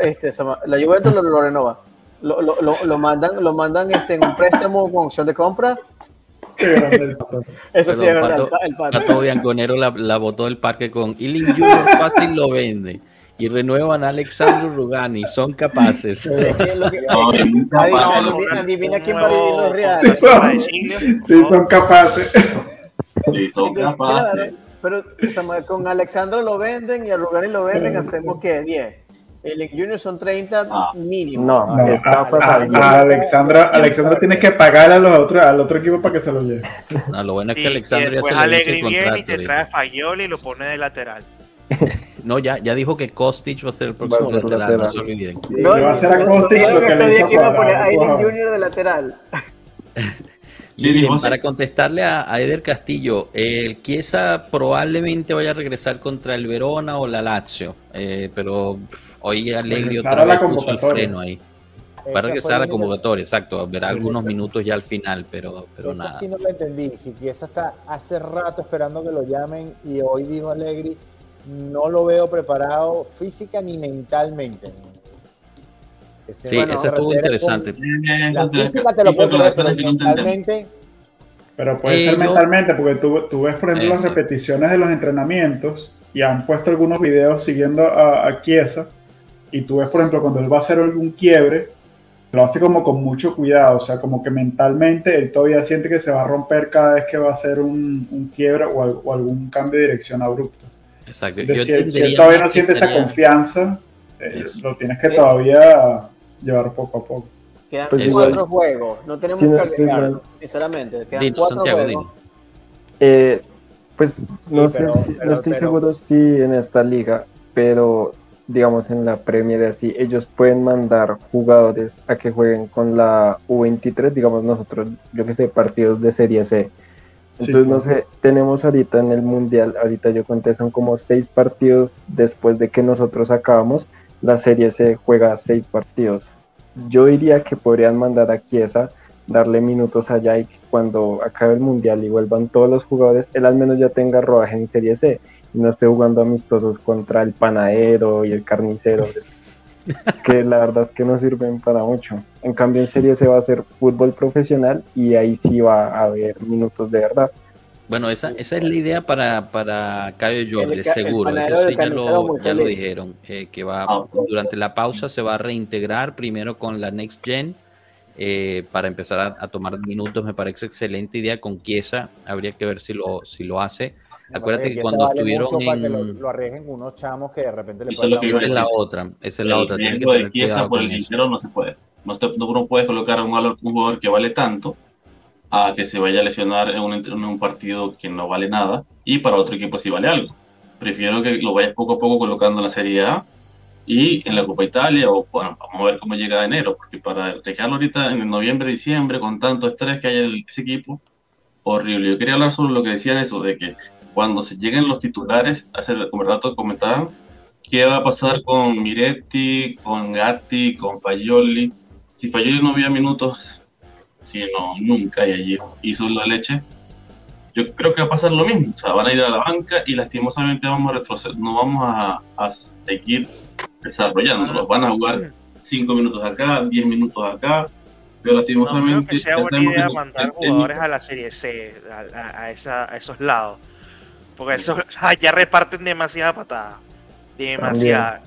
este, la Juventus lo, lo renova, lo, lo, lo, mandan, lo mandan este, en un préstamo con opción de compra. Eso sí es verdad. El, pato. Bianconero la, la botó del parque con Ilin Junior fácil lo vende y renuevan a Alexandro Rugani. Son capaces. Adivina quién va a vivir los reales. Sí son, capaces. Sí son capaces. Pero con Alexandro lo venden y a Rugani lo venden, hacemos que 10. El Junior son 30 ah. mínimo. No, a, Alexandra, tiene que pagar a los otros, al otro equipo para que se lo lleve. No, lo bueno es que Alexandra ya se le Alegre viene y te trae a Fagioli y lo pone de lateral. No, ya, ya dijo que Kostic va a ser el próximo lateral, no se olviden. No, va a ser a Kostic lo que le hizo a poner a Junior de lateral. para contestarle a, Eder Castillo, el Chiesa probablemente vaya a regresar contra el Verona o la Lazio, eh, pero hoy Allegri otra vez puso el freno ahí. Va a regresar a la convocatoria, exacto, verá algunos minutos ya al final, pero, pero nada. sí no lo entendí, si Chiesa está hace rato esperando que lo llamen y hoy dijo Allegri, no lo veo preparado física ni mentalmente. Sí, eso estuvo interesante. La física te lo puedo creer, pero mentalmente pero puede ser mentalmente, porque tú, tú, ves, por ejemplo, las repeticiones de los entrenamientos y han puesto algunos videos siguiendo a, a Chiesa. Y tú ves, por ejemplo, cuando él va a hacer algún quiebre, lo hace como con mucho cuidado. O sea, como que mentalmente él todavía siente que se va a romper cada vez que va a hacer un, un quiebre o, algún cambio de dirección abrupto. Exacto. si, él todavía no siente esa confianza, eh, lo tienes que todavía llevar poco a poco. Quedan pues cuatro juegos, no tenemos que agregar, sinceramente. Quedan cuatro juegos. Eh, pues no, sé no estoy seguro si en esta liga, pero digamos en la Premier así, ellos pueden mandar jugadores a que jueguen con la U23, digamos nosotros, yo que sé, partidos de Serie C. Entonces, no sé, tenemos ahorita en el Mundial, ahorita yo conté, son como seis partidos después de que nosotros acabamos, la Serie C juega seis partidos. Yo diría que podrían mandar a Chiesa, darle minutos allá y cuando acabe el mundial y vuelvan todos los jugadores, él al menos ya tenga rodaje en Serie C y no esté jugando amistosos contra el panadero y el carnicero, que la verdad es que no sirven para mucho. En cambio en Serie C va a ser fútbol profesional y ahí sí va a haber minutos de verdad. Bueno, esa, esa es la idea para, para Cayo Jorge, seguro. Eso sí ya lo, ya lo dijeron. Eh, que va ah, durante la pausa se va a reintegrar primero con la Next Gen eh, para empezar a, tomar minutos. Me parece excelente idea con Chiesa. Habría que ver si lo, si lo hace. Acuérdate que cuando estuvieron en... lo, arriesguen unos chamos que de repente le pueden Esa es la otra. Esa es la otra. Que tener de por el dinero no se puede. No, te, no puedes colocar a un, un jugador que vale tanto a que se vaya a lesionar en un, en un, partido que no vale nada y para otro equipo sí vale algo. Prefiero que lo vayas poco a poco colocando en la Serie A y en la Copa Italia o bueno, vamos a ver cómo llega enero, porque para dejarlo ahorita en noviembre, diciembre con tanto estrés que hay en ese equipo, horrible. Yo quería hablar sobre lo que decían eso, de que cuando se lleguen los titulares, hace como rato comentaban, qué va a pasar con Miretti, con Gatti, con Payoli. Si Payoli no había minutos no nunca y allí hizo la leche, yo creo que va a pasar lo mismo. O sea, van a ir a la banca y lastimosamente vamos a retroceder, no vamos a, a seguir desarrollando. Los van a jugar 5 minutos acá, 10 minutos acá, pero lastimosamente. No creo que sea buena idea mandar jugadores a la Serie C, a, a, esa, a esos lados. Porque eso ya reparten demasiada patada. Demasiada.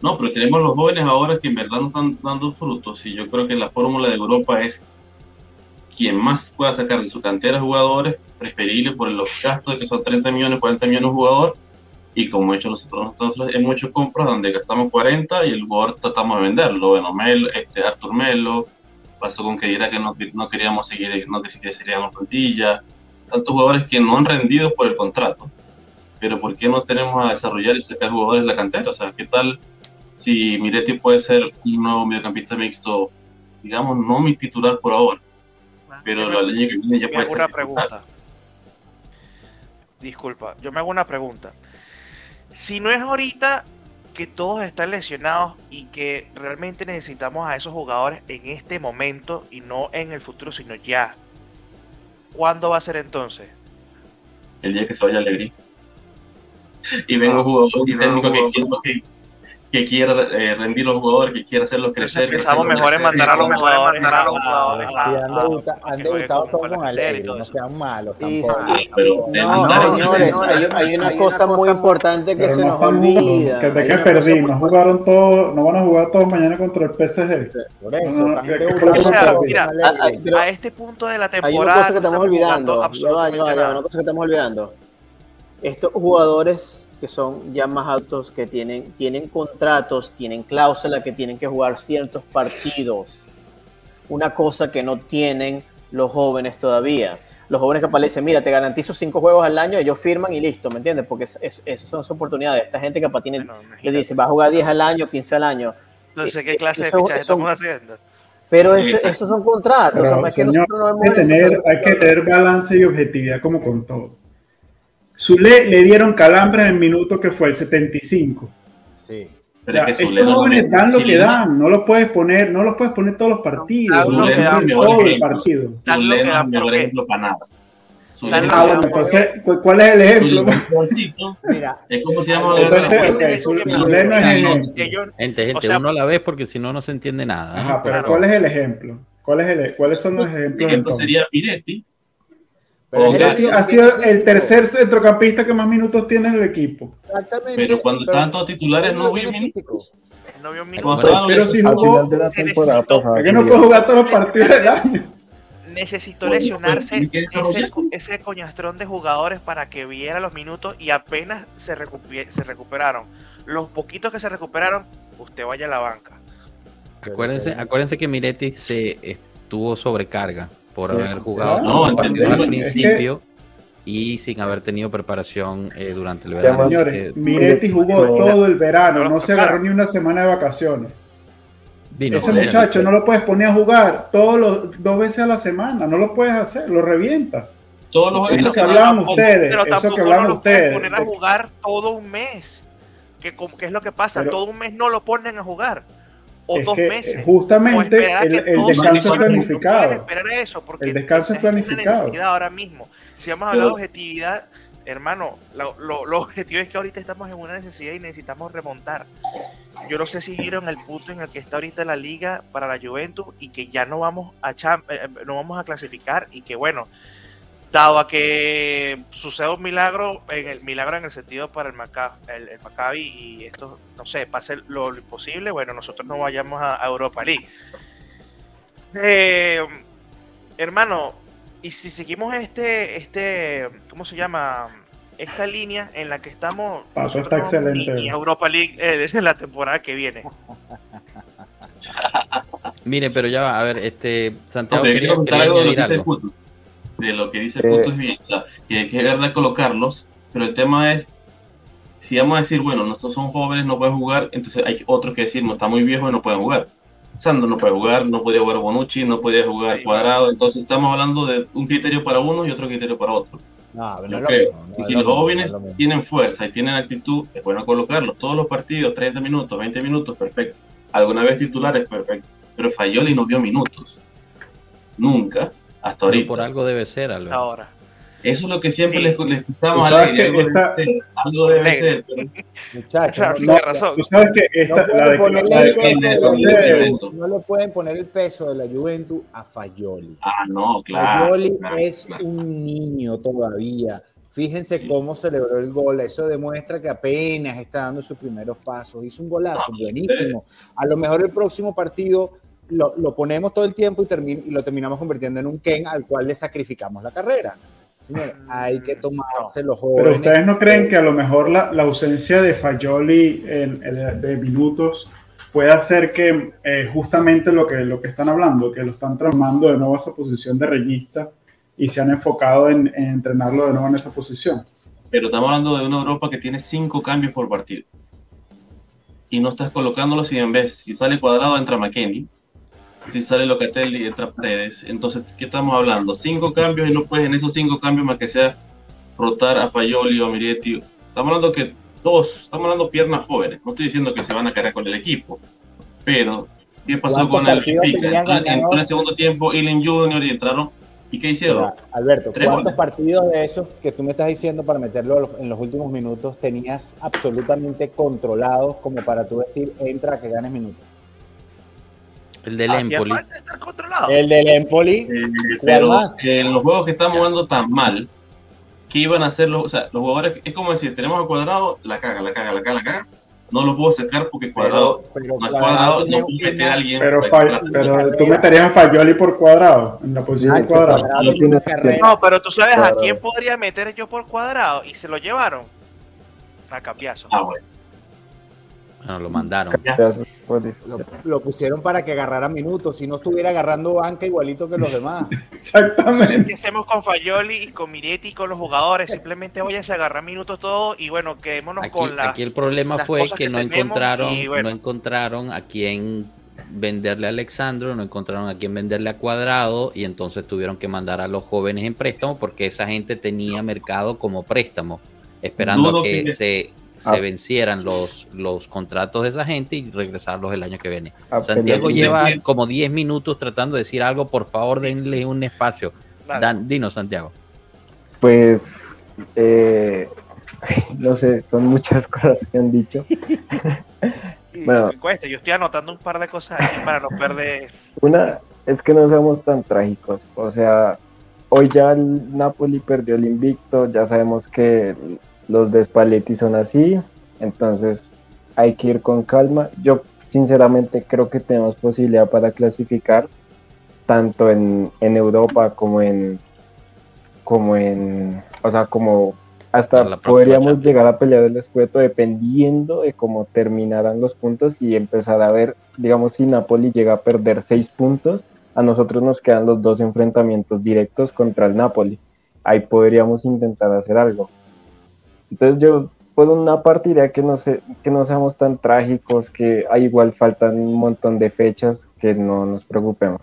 No, pero tenemos los jóvenes ahora que en verdad no están dando frutos y yo creo que la fórmula de Europa es quien más pueda sacar de su cantera jugadores, preferible por los gastos de que son 30 millones, 40 millones jugador, y como he hecho nosotros, nosotros hemos hecho compras donde gastamos 40 y el jugador tratamos de venderlo, bueno, Mel, este, Artur Melo, pasó con que dirá que no, no queríamos seguir, no que seguíamos plantilla, tantos jugadores que no han rendido por el contrato, pero ¿por qué no tenemos a desarrollar y sacar jugadores de la cantera? O sea, ¿qué tal si Miretti puede ser un nuevo mediocampista mixto, digamos, no mi titular por ahora? pero la línea que viene ya puede ser. una pregunta. Disculpa, yo me hago una pregunta. Si no es ahorita que todos están lesionados y que realmente necesitamos a esos jugadores en este momento y no en el futuro, sino ya, ¿cuándo va a ser entonces? El día que se vaya Alegría. Y vengo ah, un jugador y técnico que, que quiera eh, rendir los jugadores, que quiera hacerlos crecer. Empezamos mejor en mandar a los mejores, mandar a los jugadores. han debutado todos con Alegre, no sean malos. No, señores, hay, una cosa muy importante que se nos olvida. Que de que perdí, no jugaron todos, no van a jugar todos mañana contra el PSG. Por eso, mira, a este punto de la temporada. Hay una cosa que estamos olvidando. una cosa que estamos olvidando. Estos jugadores que son ya más altos, que tienen, tienen contratos, tienen cláusula, que tienen que jugar ciertos partidos. Una cosa que no tienen los jóvenes todavía. Los jóvenes que dicen, mira, te garantizo cinco juegos al año, ellos firman y listo, ¿me entiendes? Porque esas son las oportunidades. Esta gente que tiene, le dice, va a jugar 10 al año, 15 al año. Entonces, ¿qué clase de fichaje estamos haciendo? Pero esos son contratos. hay, que tener, hay que tener balance y objetividad como con todo. Zule le dieron calambre en el minuto que fue el 75. Sí. Pero es que estos jóvenes dan lo que dan, no los puedes poner, no los puedes poner todos los partidos, no, todo el partido. Dan lo que dan por ejemplo para nada. Ah, bueno, entonces, ¿cuál es el ejemplo? Mira, es como se llama. Entonces, Zule no es ejemplo. Gente, gente, uno a la vez porque si no, no se entiende nada. Ajá, pero ¿cuál es el ejemplo? ¿Cuál es el, ¿Cuáles son los ejemplos? El ejemplo sería Piretti, ha sido el tercer centrocampista que más minutos tiene en el equipo. Exactamente. Pero cuando estaban todos titulares no vio minutos. No vio minutos. Pero, si jugó, es que no puede jugar todos los partidos del año. Necesitó lesionarse ese, coñastrón de jugadores para que viera los minutos y apenas se, se recuperaron. Los poquitos que se recuperaron, usted vaya a la banca. Acuérdense, acuérdense que Miretti se estuvo sobrecarga por haber jugado no, al principio y sin haber tenido preparación eh, durante el verano. Señores, Miretti jugó todo el verano, no se agarró ni una semana de vacaciones. Ese muchacho no lo puedes poner a jugar todos los dos veces a la semana, no lo puedes hacer, lo revienta. Todos los eso que hablaban ustedes, pero eso que hablaban no ustedes. poner a jugar todo un mes. ¿Qué, qué es lo que pasa? todo un mes no lo ponen a jugar o dos meses. Justamente el, descanso es planificado. esperar eso porque el descanso es planificado. ahora mismo. Si vamos a hablar de objetividad, hermano, lo, lo, objetivo es que ahorita estamos en una necesidad y necesitamos remontar. Yo no sé si vieron el punto en el que está ahorita la liga para la Juventus y que ya no vamos a, eh, eh, no vamos a clasificar y que bueno, dado a que sucede un milagro, en el milagro en el sentido para el, el, Maccabi y esto, no sé, pase lo, imposible, bueno, nosotros no vayamos a, Europa League. Eh, hermano, y si seguimos este, este, ¿cómo se llama? Esta línea en la que estamos, Paso está excelente. Y, Europa League eh, en la temporada que viene. Mire, pero ya va, a ver, este Santiago quería, añadir algo de lo que dice el punto es bien, o sea, que es verdad colocarlos, pero el tema es, si vamos a decir, bueno, nosotros son jóvenes, no pueden jugar, entonces hay otros que decir, no, está muy viejo y no pueden jugar. Sando no puede jugar, no podía jugar Bonucci, no podía jugar Cuadrado, entonces estamos hablando de un criterio para uno y otro criterio para otro. y si los jóvenes tienen fuerza y tienen actitud, es bueno colocarlos. Todos los partidos, 30 minutos, 20 minutos, perfecto. Alguna vez titulares, perfecto. Pero Fayoli no vio minutos. Nunca. Hasta ahorita. por algo debe ser, Alberto. Ahora. Eso es lo que siempre escuchamos a algo, esta... algo debe ser. Muchachos, no, razón. Tú sabes que esta, no, la de, no le pueden poner el peso de la Juventus a Fayoli. Ah, no, claro. Fayoli es un niño todavía. Fíjense cómo celebró el gol. Eso demuestra que apenas está dando sus primeros pasos. Hizo un golazo buenísimo. A lo mejor el próximo partido lo, lo ponemos todo el tiempo y, y, lo terminamos convirtiendo en un Ken al cual le sacrificamos la carrera. hay que tomarse los jóvenes. Pero ustedes no creen que a lo mejor la, la ausencia de Fayoli en, de minutos puede hacer que eh, justamente lo que, lo que están hablando, que lo están tramando de nuevo a esa posición de reyista y se han enfocado en, en entrenarlo de nuevo en esa posición. Pero estamos hablando de una Europa que tiene cinco cambios por partido. Y no estás colocándolo si en vez, si sale cuadrado, entra McKenny si sale Locatelli y entra Paredes. Entonces, ¿qué estamos hablando? Cinco cambios y no puedes en esos cinco cambios más que sea rotar a Fayoli o a Miretti. Estamos hablando que dos, estamos hablando piernas jóvenes. No estoy diciendo que se van a cargar con el equipo, pero ¿qué pasó con el Benfica? Entró en el segundo tiempo Ilen Junior y entraron. ¿Y qué hicieron? Alberto, ¿cuántos partidos de esos que tú me estás diciendo para meterlo en los últimos minutos tenías absolutamente controlados como para tú decir entra que ganes minutos? El del Empoli. El del Empoli. Eh, pero en los juegos que estamos jugando tan mal, ¿qué iban a hacer los, o sea, los jugadores? Es como decir, tenemos a Cuadrado, la caga, la caga, la caga, la caga. No lo puedo sacar porque Cuadrado pero, Cuadrado, no puedo meter a alguien. Pero, pero tú meterías a Fayoli por Cuadrado, en la posición de Cuadrado. No, pero tú sabes a quién podría meter yo por Cuadrado y se lo llevaron. A Cambiazo. Ah, bueno. Bueno, lo mandaron. Lo, pusieron para que agarrara minutos, si no estuviera agarrando banca igualito que los demás. Exactamente. ¿Qué hacemos con Fayoli y con Miretti y con los jugadores? Simplemente voy a agarrar minutos todo y bueno, quedémonos con las. Aquí el problema fue que, no encontraron, no encontraron a quien venderle a Alexandro, no encontraron a quién venderle a Cuadrado y entonces tuvieron que mandar a los jóvenes en préstamo porque esa gente tenía mercado como préstamo, esperando que, se, se ah. vencieran los, los contratos de esa gente y regresarlos el año que viene. Ah, Santiago lleva como 10 minutos tratando de decir algo, por favor denle un espacio. Dan, dinos Santiago. Pues eh, no sé, son muchas cosas que han dicho. bueno, cuesta, yo estoy anotando un par de cosas para no perder. Una es que no seamos tan trágicos, o sea, hoy ya el Napoli perdió el invicto, ya sabemos que los de Spalletti son así, entonces hay que ir con calma. Yo sinceramente creo que tenemos posibilidad para clasificar tanto en, en Europa como en como en o sea como hasta podríamos llegar a pelear el escueto dependiendo de cómo terminaran los puntos y empezar a ver, digamos, si Napoli llega a perder seis puntos, a nosotros nos quedan los dos enfrentamientos directos contra el Napoli. Ahí podríamos intentar hacer algo. Entonces yo, por una parte diría que no, sé que no seamos tan trágicos, que hay igual faltan un montón de fechas, que no nos preocupemos.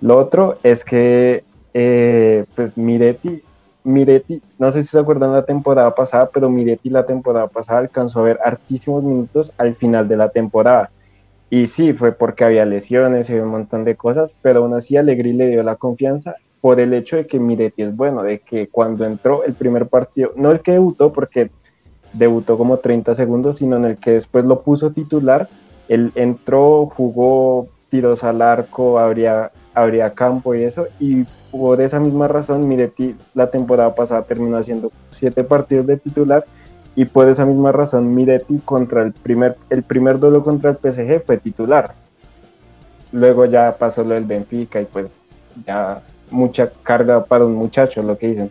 Lo otro es que, eh, pues Miretti Miretti, no sé si se acuerdan la temporada pasada, pero Miretti la temporada pasada alcanzó a ver hartísimos minutos al final de la temporada. Y sí, fue porque había lesiones y un montón de cosas, pero aún así Alegri le dio la confianza por el hecho de que Miretti es bueno, de que cuando entró el primer partido, no el que debutó, porque debutó como 30 segundos, sino en el que después lo puso titular, él entró, jugó tiros al arco, habría habría campo y eso, y por esa misma razón Miretti la temporada pasada terminó haciendo siete partidos de titular y por esa misma razón Miretti contra el primer, el primer duelo contra el PSG fue titular. Luego ya pasó lo del Benfica y pues ya mucha carga para un muchacho, lo que dicen.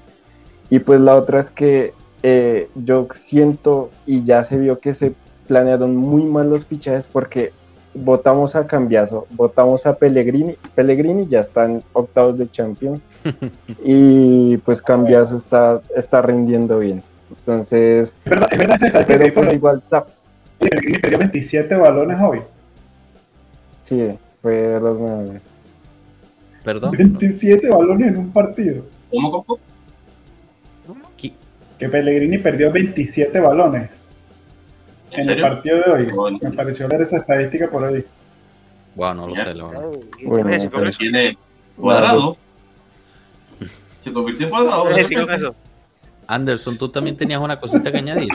Y pues la otra es que eh, yo siento y ya se vio que se planearon muy mal los fichajes porque votamos a Cambiaso, votamos a Pellegrini, Pellegrini ya está en octavos de Champions y pues Cambiaso está, está rindiendo bien. Entonces, es verdad, es verdad pero pues igual está. Pellegrini perdió 27 balones hoy. Sí, fue de los mejores. Perdón. 27 balones en un partido. ¿Cómo, cómo? Que Pellegrini perdió 27 balones en, el partido de hoy. Me pareció ver esa estadística por ahí. Wow, no lo sé, la verdad. Bueno, tiene cuadrado. Se convirtió en cuadrado. Anderson, tú también tenías una cosita que añadir.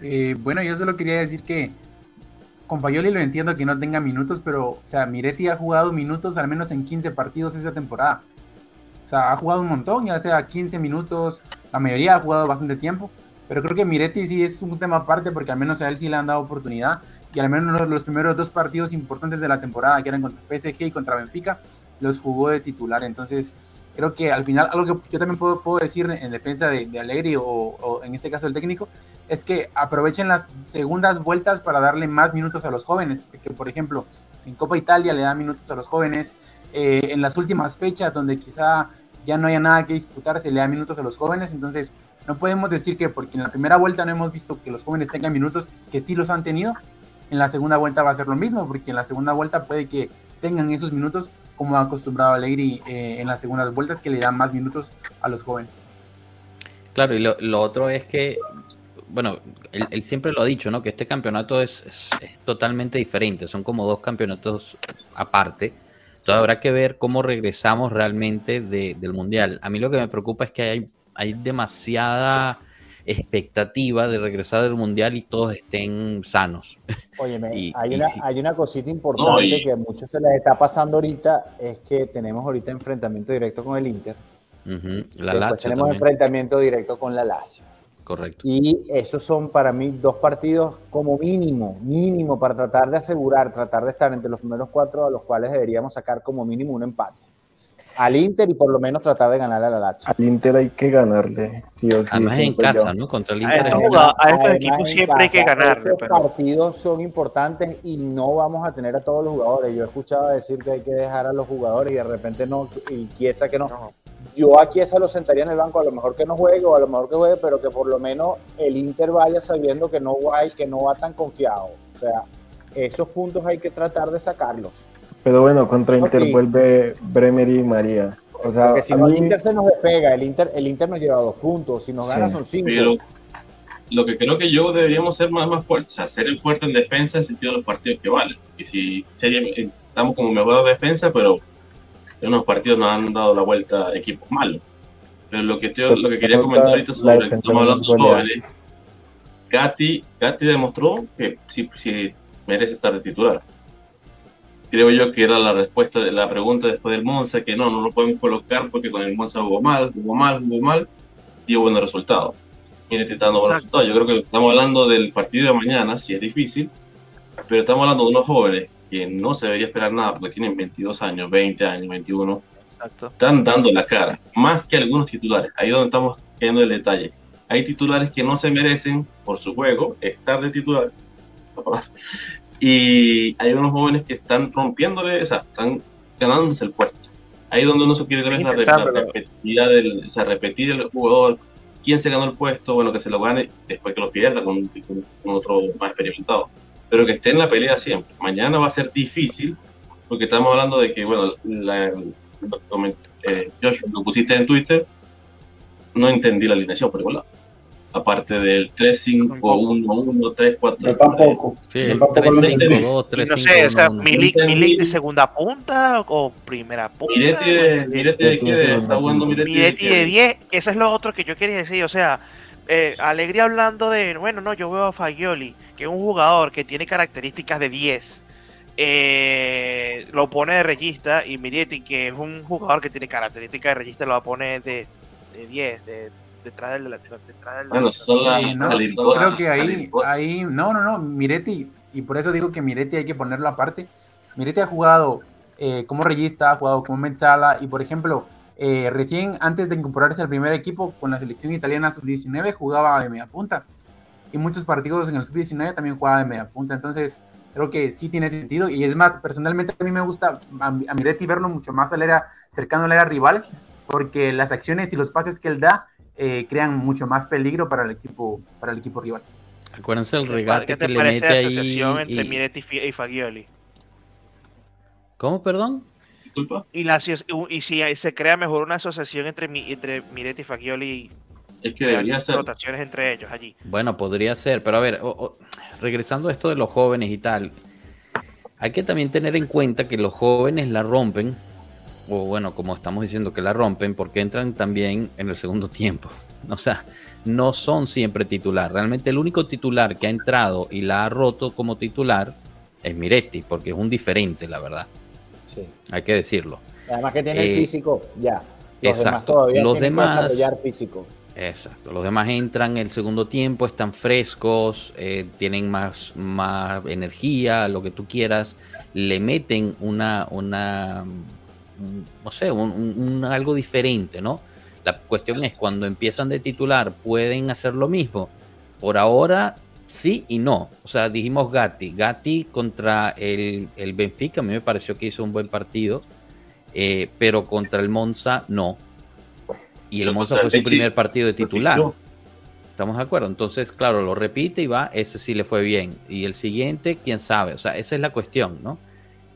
Eh, bueno, yo solo quería decir que con Fayoli lo entiendo que no tenga minutos, pero, o sea, Miretti ha jugado minutos al menos en 15 partidos esa temporada. O sea, ha jugado un montón, ya sea 15 minutos, la mayoría ha jugado bastante tiempo. Pero creo que Miretti sí es un tema aparte porque al menos a él sí le han dado oportunidad y al menos los, primeros dos partidos importantes de la temporada, que eran contra PSG y contra Benfica, los jugó de titular. Entonces creo que al final algo que yo también puedo, puedo decir en defensa de, de Alegri o, en este caso el técnico es que aprovechen las segundas vueltas para darle más minutos a los jóvenes. Porque por ejemplo en Copa Italia le dan minutos a los jóvenes. Eh, en las últimas fechas donde quizá ya no haya nada que disputar, se le da minutos a los jóvenes, entonces no podemos decir que porque en la primera vuelta no hemos visto que los jóvenes tengan minutos, que sí los han tenido, en la segunda vuelta va a ser lo mismo, porque en la segunda vuelta puede que tengan esos minutos como ha acostumbrado Alegri eh, en las segundas vueltas, que le dan más minutos a los jóvenes. Claro, y lo, otro es que, bueno, él, siempre lo ha dicho, ¿no? Que este campeonato es, es, totalmente diferente, son como dos campeonatos aparte entonces habrá que ver cómo regresamos realmente del Mundial. A mí lo que me preocupa es que hay, hay demasiada expectativa de regresar del Mundial y todos estén sanos. Oye, hay, una, hay una cosita importante que a muchos se les está pasando ahorita, es que tenemos ahorita enfrentamiento directo con el Inter. la Lazio tenemos enfrentamiento directo con la Lazio. Correcto. Y esos son para mí dos partidos como mínimo, mínimo para tratar de asegurar, tratar de estar entre los primeros cuatro a los cuales deberíamos sacar como mínimo un empate. Al Inter y por lo menos tratar de ganar a la Lazio. Al Inter hay que ganarle, sí o sí. Además en casa, ¿no? Contra el Inter. A estos, equipos siempre hay que ganarle. Los partidos son importantes y no vamos a tener a todos los jugadores. Yo he escuchado decir que hay que dejar a los jugadores y de repente no, y quiesa que no yo aquí esa lo sentaría en el banco, a lo mejor que no juegue o a lo mejor que juegue, pero que por lo menos el Inter vaya sabiendo que no va, que no va tan confiado. O sea, esos puntos hay que tratar de sacarlos. Pero bueno, contra Inter vuelve Bremer y María. O sea, Porque si no, el Inter se nos despega, el Inter, el Inter nos lleva dos puntos, si nos gana son cinco. Pero lo que creo que yo deberíamos ser más, más fuertes, o sea, ser el fuerte en defensa en el sentido de los partidos que valen. Y si estamos como mejor defensa, pero en unos partidos nos han dado la vuelta a equipos malos. Pero lo que, lo que quería comentar ahorita sobre estamos hablando de jóvenes, Gatti, Gatti demostró que sí, sí merece estar de titular creo yo que era la respuesta de la pregunta después del Monza, que no, no lo podemos colocar porque con el Monza jugó mal, jugó mal, jugó mal, dio buenos resultados. Viene tentando buenos resultados. Yo creo que estamos hablando del partido de mañana, si es difícil, pero estamos hablando de unos jóvenes que no se debería esperar nada porque tienen 22 años, 20 años, 21. Exacto. Están dando la cara, más que algunos titulares. Ahí es donde estamos viendo el detalle. Hay titulares que no se merecen, por su juego, estar de titular. Y hay unos jóvenes que están rompiéndole, o sea, están ganándose el puesto. Ahí es donde uno se quiere ver la, repetida del, o sea, repetir el jugador, quién se ganó el puesto, bueno, que se lo gane después que lo pierda con, otro más experimentado. Pero que esté en la pelea siempre. Mañana va a ser difícil, porque estamos hablando de que, bueno, la, eh, Joshua, lo pusiste en Twitter, no entendí la alineación por igual aparte del 3, 5, 1, 1, 3, 4. Yo tampoco. Sí, 3, 5, 2, 3, 5, No sé, o sea, Milik de segunda punta o primera punta. Miretti de, Miretti de qué está jugando Miretti, Miretti de 10, eso es lo otro que yo quería decir, o sea, eh, Alegría hablando de, bueno, no, yo veo a Fagioli, que es un jugador que tiene características de 10. Eh, lo pone de regista y Miretti, que es un jugador que tiene características de regista, lo pone de, de 10, de detrás del, detrás del bueno, son no, creo que ahí, ahí, no, no, no, Miretti, y por eso digo que Miretti hay que ponerlo aparte. Miretti ha jugado eh, como regista, ha jugado como Mezzala, y por ejemplo, eh, recién antes de incorporarse al primer equipo con la selección italiana sub-19 jugaba de media punta. Y muchos partidos en el sub-19 también jugaba de media punta. Entonces, creo que sí tiene sentido. Y es más, personalmente a mí me gusta a, Miretti verlo mucho más al era, cercano al era rival, porque las acciones y los pases que él da eh, crean mucho más peligro para el equipo, para el equipo rival. Acuérdense el regate que le mete ahí. entre Miretti y Fagioli? ¿Cómo, perdón? Y, la, y si se crea mejor una asociación entre, entre Miretti y Fagioli es que debería ser. rotaciones entre ellos allí. Bueno, podría ser, pero a ver, regresando a esto de los jóvenes y tal, hay que también tener en cuenta que los jóvenes la rompen o bueno, como estamos diciendo que la rompen, porque entran también en el segundo tiempo. O sea, no son siempre titular. Realmente el único titular que ha entrado y la ha roto como titular es Miretti, porque es un diferente, la verdad. Sí. Hay que decirlo. Además que tiene el eh, físico, ya. Los demás todavía los demás, físico. Exacto. Los demás entran en el segundo tiempo, están frescos, eh, tienen más, más energía, lo que tú quieras. Le meten una, una no sé, un, algo diferente, ¿no? La cuestión es cuando empiezan de titular, ¿pueden hacer lo mismo? Por ahora, sí y no. O sea, dijimos Gatti. Gatti contra el, el Benfica, a mí me pareció que hizo un buen partido, eh, pero contra el Monza, no. Y el Monza fue su primer partido de titular. ¿Estamos de acuerdo? Entonces, claro, lo repite y va, ese sí le fue bien. Y el siguiente, quién sabe. O sea, esa es la cuestión, ¿no?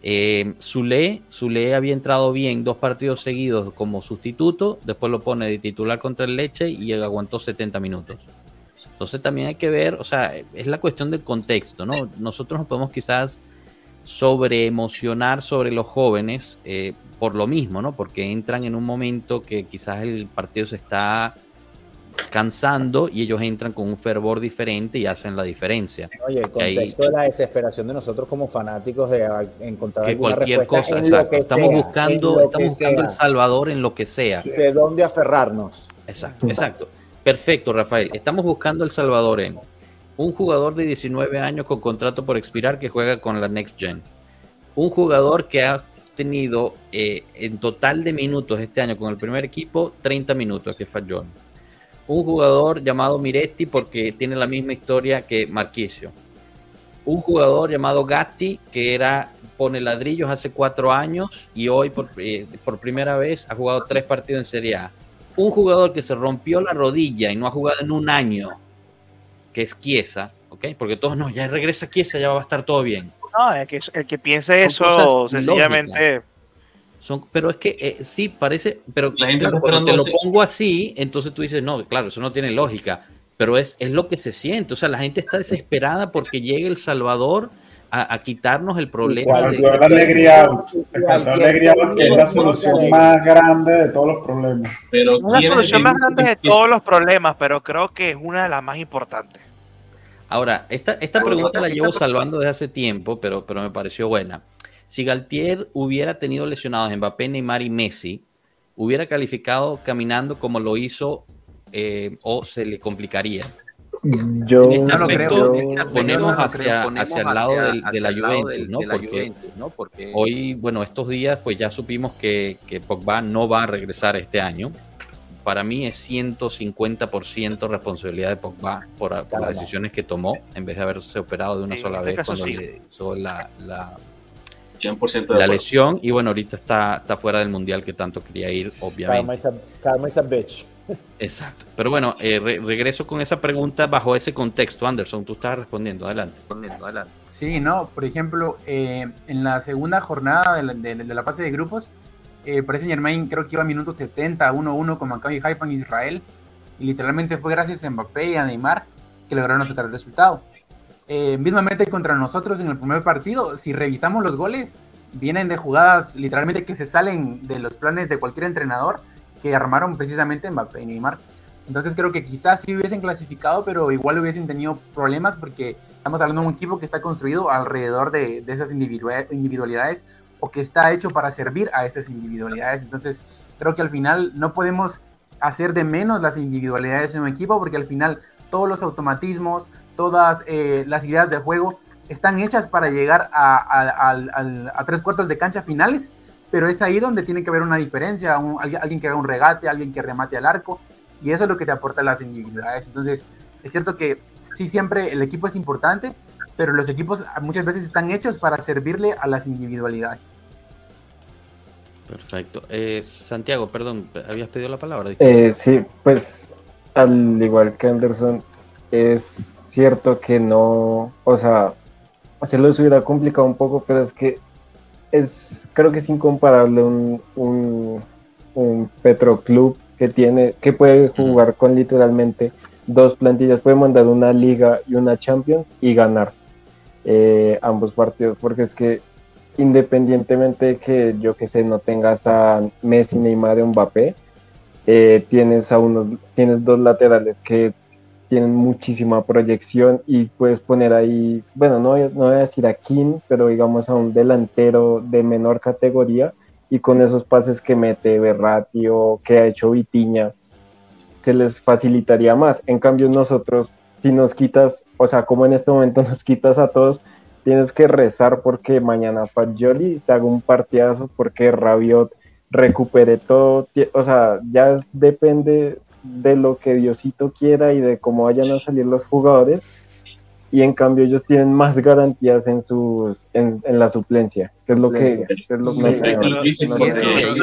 Eh, Zule, había entrado bien dos partidos seguidos como sustituto, después lo pone de titular contra el Leche y aguantó 70 minutos. Entonces también hay que ver, o sea, es la cuestión del contexto, ¿no? Nosotros nos podemos quizás sobre emocionar sobre los jóvenes eh, por lo mismo, ¿no? Porque entran en un momento que quizás el partido se está cansando y ellos entran con un fervor diferente y hacen la diferencia. Oye, el contexto de la desesperación de nosotros como fanáticos de encontrar que cualquier cosa, estamos buscando, estamos buscando el Salvador en lo que sea. De dónde aferrarnos. Exacto, exacto. Perfecto, Rafael. Estamos buscando el Salvador en un jugador de 19 años con contrato por expirar que juega con la Next Gen. Un jugador que ha tenido eh, en total de minutos este año con el primer equipo 30 minutos, que falló un jugador llamado Miretti porque tiene la misma historia que Marquisio. Un jugador llamado Gatti que era pone ladrillos hace cuatro años y hoy por, eh, por primera vez ha jugado tres partidos en Serie A. Un jugador que se rompió la rodilla y no ha jugado en un año, que es Chiesa, ¿ok? Porque todos no, ya regresa Chiesa, ya va a estar todo bien. No, es que el que piense eso, sencillamente. Son, pero es que eh, sí, parece, pero cuando te lo pongo así, entonces tú dices, no, claro, eso no tiene lógica, pero es, es lo que se siente, o sea, la gente está desesperada porque llegue El Salvador a, quitarnos el problema. de, la alegría, alegría es la solución más grande de todos los problemas. Pero una solución más grande de todos los problemas, pero creo que es una de las más importantes. Ahora, esta, esta pregunta la llevo salvando desde hace tiempo, pero, pero me pareció buena. Si Galtier hubiera tenido lesionados Mbappé, Neymar y Messi, hubiera calificado caminando como lo hizo eh, o se le complicaría. Yo en este no creo. Ponemos hacia, hacia el lado de la Juventus, ¿no? Porque, ¿no? Porque hoy, bueno, estos días, pues ya supimos que, que Pogba no va a regresar este año. Para mí es 150% responsabilidad de Pogba por, las decisiones que tomó, en vez de haberse operado de una sola este vez cuando le hizo la, la, la lesión. Y bueno, ahorita está, está fuera del mundial que tanto quería ir, obviamente. Karma is a bitch. Exacto. Pero bueno, eh, regreso con esa pregunta bajo ese contexto. Anderson, tú estás respondiendo. Adelante. adelante. Sí, no. Por ejemplo, eh, en la segunda jornada de la, fase de grupos, eh, Paris Germain creo que iba a minuto 70, 1-1 con Maccabi Haifa en Israel. Y literalmente fue gracias a Mbappé y a Neymar que lograron sacar el resultado. Eh, mismamente contra nosotros en el primer partido, si revisamos los goles, vienen de jugadas literalmente que se salen de los planes de cualquier entrenador que armaron precisamente Mbappé y Neymar. Entonces creo que quizás sí hubiesen clasificado, pero igual hubiesen tenido problemas porque estamos hablando de un equipo que está construido alrededor de, esas individualidades o que está hecho para servir a esas individualidades. Entonces creo que al final no podemos hacer de menos las individualidades en un equipo porque al final todos los automatismos, todas eh, las ideas de juego están hechas para llegar a tres cuartos de cancha finales pero es ahí donde tiene que haber una diferencia, alguien, que haga un regate, alguien que remate al arco, y eso es lo que te aporta las individualidades. Entonces, es cierto que sí siempre el equipo es importante, pero los equipos muchas veces están hechos para servirle a las individualidades. Perfecto. Eh, Santiago, perdón, ¿habías pedido la palabra? Eh, sí, pues al igual que Anderson, es cierto que no, o sea, se hubiera complicado un poco, pero es que es, creo que es incomparable un, un, un Petro Club que tiene, que puede jugar con literalmente dos plantillas, puede mandar una liga y una Champions y ganar eh, ambos partidos, porque es que independientemente de que yo que sé no tengas a Messi, Neymar y Mbappé, eh, tienes a unos, tienes dos laterales que tienen muchísima proyección y puedes poner ahí, bueno, no, no voy a decir a Kim, pero digamos a un delantero de menor categoría y con esos pases que mete Berratti o que ha hecho Vitiña, se les facilitaría más. En cambio nosotros, si nos quitas, o sea, como en este momento nos quitas a todos, tienes que rezar porque mañana Fagioli se haga un partidazo, porque Rabiot recupere todo, o sea, ya depende de lo que Diosito quiera y de cómo vayan a salir los jugadores. Y en cambio ellos tienen más garantías en sus en, la suplencia que es lo que es lo que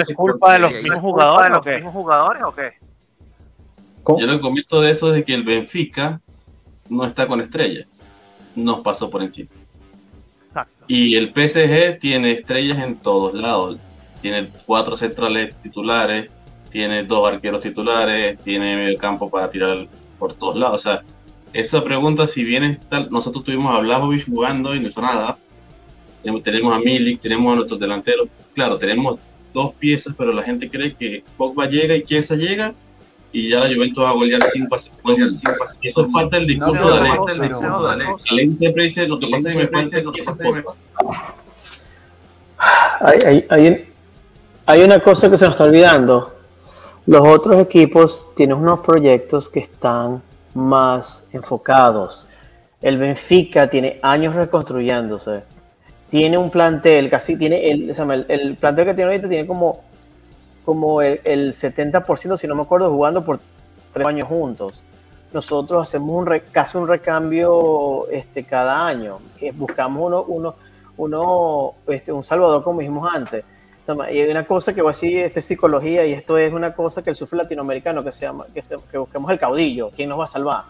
es culpa de los mismos jugadores o qué jugadores o qué yo lo comento de eso de que el Benfica no está con estrellas nos pasó por encima y el PSG tiene estrellas en todos lados. Tiene cuatro centrales titulares tiene dos arqueros titulares, tiene medio campo para tirar por todos lados. O sea, esa pregunta, si bien tal, nosotros tuvimos a Blajovic jugando y no hizo nada, tenemos a Milik, tenemos a nuestros delanteros, claro, tenemos dos piezas, pero la gente cree que Pogba llega y Chiesa llega y ya la Juventus va a golear sin pases. Y eso es parte del discurso de Alex. Alex siempre dice lo que pasa lo que pasa en hay, hay, hay, hay una cosa que se nos está olvidando los otros equipos tienen unos proyectos que están más enfocados. El Benfica tiene años reconstruyéndose. Tiene un plantel, casi tiene el, el, plantel que tiene ahorita tiene como, como el, 70%, si no me acuerdo, jugando por tres años juntos. Nosotros hacemos un casi un recambio este, cada año, que buscamos uno, uno, uno este, un salvador como dijimos antes y hay una cosa que voy a decir, esta es psicología y esto es una cosa que el sufre latinoamericano que se llama, que, busquemos el caudillo, ¿quién nos va a salvar?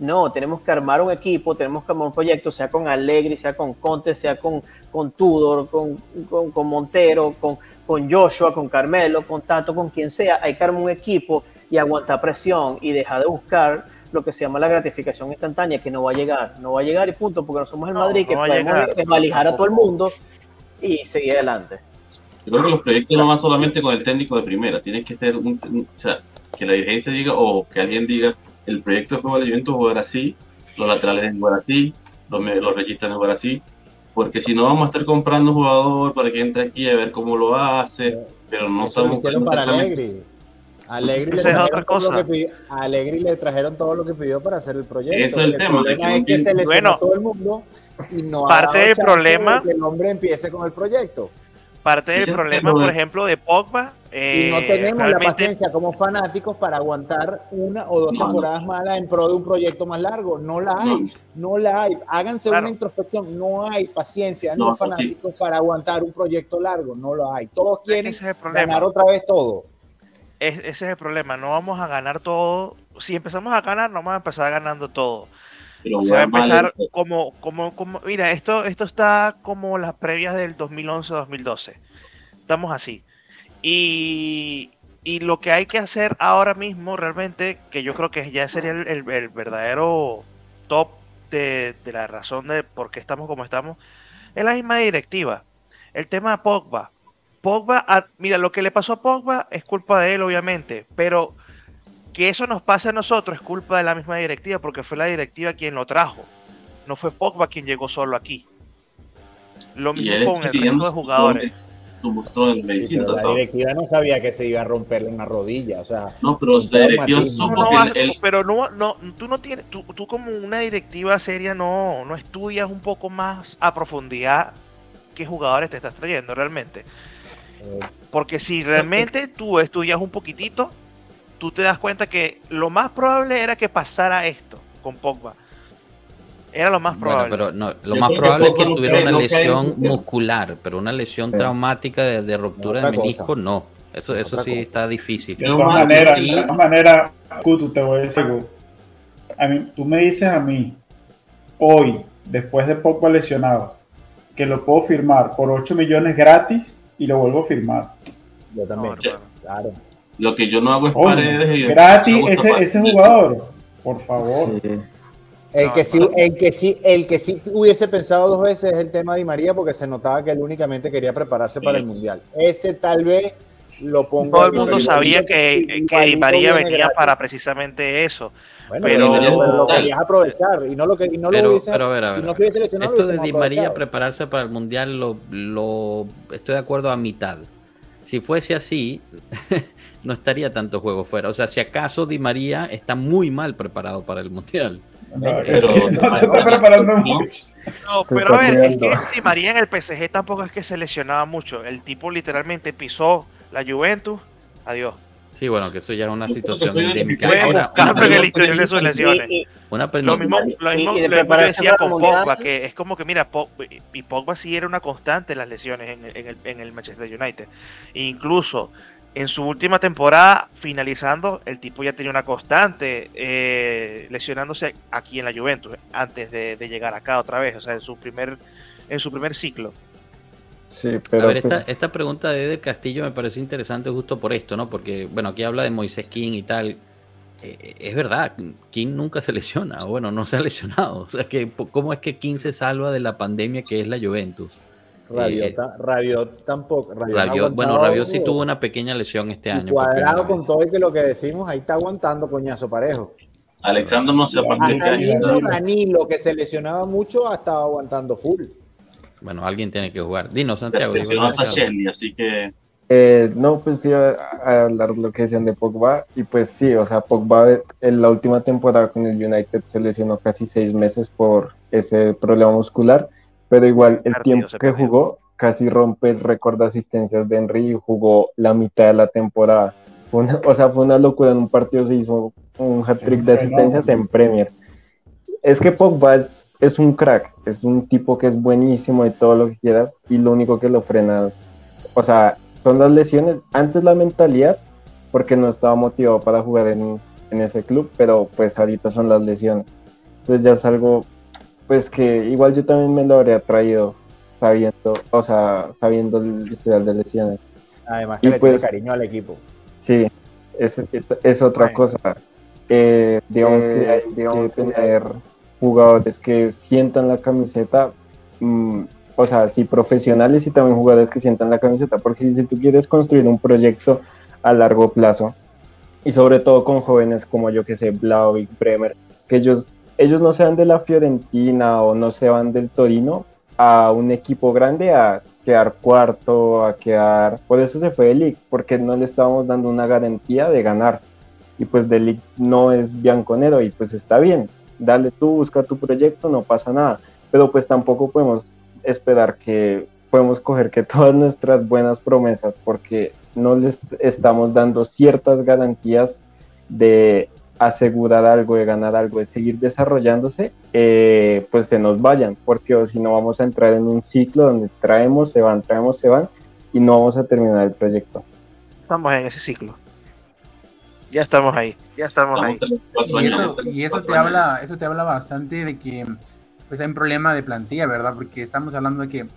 No, tenemos que armar un equipo, tenemos que armar un proyecto, sea con Allegri, sea con Conte, sea con, con Tudor, con, con, Montero, con, con Joshua, con Carmelo, con Tato, con quien sea. Hay que armar un equipo y aguantar presión y dejar de buscar lo que se llama la gratificación instantánea, que no va a llegar, no va a llegar y punto, porque no somos el Madrid, que podemos desvalijar a todo el mundo y seguir adelante. Yo creo que los proyectos no van solamente con el técnico de primera, tienes que tener un, o sea, que la dirigencia diga o que alguien diga, el proyecto de juego de Juventus jugar así, los laterales deben jugar así, los, los registros jugar así, porque si no vamos a estar comprando jugador para que entre aquí a ver cómo lo hace, pero no Eso estamos... para Alegri. Alegri le, trajeron todo lo que pidió, Alegri le trajeron todo lo que pidió para hacer el proyecto. Eso es el, tema. es que se bueno, todo el mundo y no parte del problema que el hombre empiece con el proyecto. Parte del problema, por ejemplo, de Pogba. y no eh, tenemos la paciencia como fanáticos para aguantar una o dos temporadas malas en pro de un proyecto más largo. No la hay, no, la hay. Háganse una introspección. No hay paciencia en los fanáticos para aguantar un proyecto largo. No lo hay. Todos quieren ganar otra vez todo. ese es el problema. No vamos a ganar todo. Si empezamos a ganar, no vamos a empezar ganando todo. Se va a empezar como, como, como, mira, esto, esto está como las previas del 2011-2012. Estamos así. Y, y, lo que hay que hacer ahora mismo, realmente, que yo creo que ya sería el, verdadero top de, de, la razón de por qué estamos como estamos, es la misma directiva. El tema de Pogba. Pogba, mira, lo que le pasó a Pogba es culpa de él, obviamente, pero que eso nos pase a nosotros es culpa de la misma directiva, porque fue la directiva quien lo trajo. No fue Pogba quien llegó solo aquí. Lo mismo con el resto de jugadores. la directiva no sabía que se iba a romper una rodilla, o sea. No, pero la directiva Pero no, no, tú no tienes, tú, tú, como una directiva seria no, no estudias un poco más a profundidad qué jugadores te estás trayendo realmente. Eh, porque si realmente tú estudias un poquitito, tú te das cuenta que lo más probable era que pasara esto con Pogba. Era lo más probable. pero no, lo más probable es que tuviera una lesión muscular, pero una lesión traumática de, ruptura de menisco, no. Eso, eso sí está difícil. De todas maneras, de manera, Kutu, te voy a decir algo. A mí, tú me dices a mí, hoy, después de Pogba lesionado, que lo puedo firmar por 8 millones gratis y lo vuelvo a firmar. Yo también, claro. Lo que yo no hago es paredes. Y gratis ese, ese jugador, por favor. El, que sí, el, que sí, el que sí hubiese pensado dos veces es el tema de Di María, porque se notaba que él únicamente quería prepararse para el Mundial. Ese tal vez lo pongo. Todo el mundo sabía que, que Di María venía para precisamente eso. pero lo querías aprovechar y no lo que y no lo hubiese, pero si no hubiese Esto de Di María prepararse para el Mundial lo, lo estoy de acuerdo a mitad. Si fuese así, no estaría tanto juego fuera. O sea, si acaso Di María está muy mal preparado para el Mundial. No, pero, no se está preparando mucho. No, pero a ver, es que Di María en el PSG tampoco es que se lesionaba mucho. El tipo literalmente pisó la Juventus. Adiós. Sí, bueno, que eso ya es una situación endémica. Ahora, en el historial de sus lesiones. Una lo mismo, lo mismo, lo mismo decía con Pogba, que es como que, mira, Pogba, y Pogba sí era una constante en las lesiones en, en, el, en el Manchester United. incluso en su última temporada, finalizando, el tipo ya tenía una constante eh, lesionándose aquí en la Juventus antes de, llegar acá otra vez, o sea, en su primer, en su primer ciclo. Sí, pero a ver, esta, pues esta, pregunta de Eder Castillo me parece interesante justo por esto, ¿no? Porque, bueno, aquí habla de Moisés King y tal. Eh, es verdad, King nunca se lesiona, o bueno, no se ha lesionado. O sea, que ¿cómo es que King se salva de la pandemia que es la Juventus? Rabiot, eh, tampoco. bueno, Rabiot sí tuvo una pequeña lesión este año. Cuadrado con todo y que lo que decimos, ahí está aguantando coñazo parejo. Alexander no se a partir de Danilo, que se lesionaba mucho, ha estado aguantando full. Bueno, alguien tiene que jugar. Dinos, Santiago. así que. Eh, no, pues sí, a, hablar lo que decían de Pogba. Y pues sí, o sea, Pogba en la última temporada con el United se lesionó casi seis meses por ese problema muscular pero igual el tiempo que jugó casi rompe el récord de asistencias de Henry y jugó la mitad de la temporada. o sea, fue una locura. En un partido se hizo un hat-trick de asistencias en Premier. Es que Pogba es, un crack, es un tipo que es buenísimo y todo lo que quieras, y lo único que lo frena o sea, son las lesiones. Antes la mentalidad, porque no estaba motivado para jugar en, en ese club, pero pues ahorita son las lesiones. Entonces ya es algo, pues que igual yo también me lo habría traído sabiendo, o sea, sabiendo el historial de lesiones. Además que le tiene pues, cariño al equipo. Sí, es, es otra cosa. Eh, digamos que hay que tener jugadores que sientan la camiseta, mm, o sea, sí profesionales y también jugadores que sientan la camiseta, porque si tú quieres construir un proyecto a largo plazo, y sobre todo con jóvenes como yo que sé, Blauvik, Bremer, que ellos, ellos no se van de la Fiorentina o no se van del Torino a un equipo grande a quedar cuarto, a quedar... Por eso se fue de porque no le estábamos dando una garantía de ganar. Y pues de no es bianconero y pues está bien, dale tú, busca tu proyecto, no pasa nada. Pero pues tampoco podemos esperar que podemos coger que todas nuestras buenas promesas, porque no les estamos dando ciertas garantías de asegurar algo, de ganar algo, de seguir desarrollándose, eh, pues se nos vayan, porque si no vamos a entrar en un ciclo donde traemos, se van, traemos, se van, y no vamos a terminar el proyecto. Estamos en ese ciclo ya estamos ahí, ya estamos ahí. Y eso, y eso te habla, eso te habla bastante de que pues hay un problema de plantilla, ¿verdad? Porque estamos hablando de que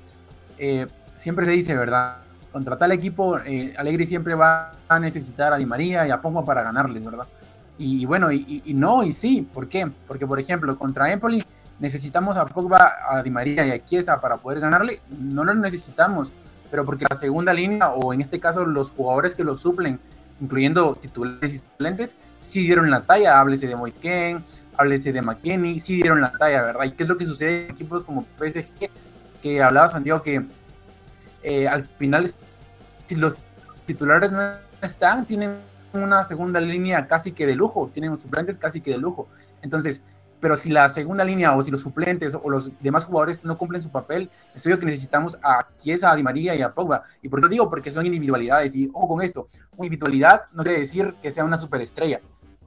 eh, siempre se dice, ¿verdad? Contra tal equipo, eh, Alegri siempre va a necesitar a Di María y a Pogba para ganarles, ¿verdad? Y, bueno, y, no, y sí, ¿por qué? Porque, por ejemplo, contra Empoli necesitamos a Pogba, a Di María y a Chiesa para poder ganarle, no lo necesitamos, pero porque la segunda línea, o en este caso los jugadores que lo suplen, incluyendo titulares y suplentes, sí dieron la talla. Háblese de Moisken, háblese de McKenny, sí dieron la talla, ¿verdad? ¿Y qué es lo que sucede en equipos como PSG? Que hablaba Santiago que eh, al final, si los titulares no están, tienen una segunda línea casi que de lujo, tienen suplentes casi que de lujo. Entonces, pero si la segunda línea o si los suplentes o los demás jugadores no cumplen su papel, es obvio que necesitamos a Chiesa, a Di María y a Pogba. ¿Y por qué lo digo? Porque son individualidades. Y ojo con esto, individualidad no quiere decir que sea una superestrella.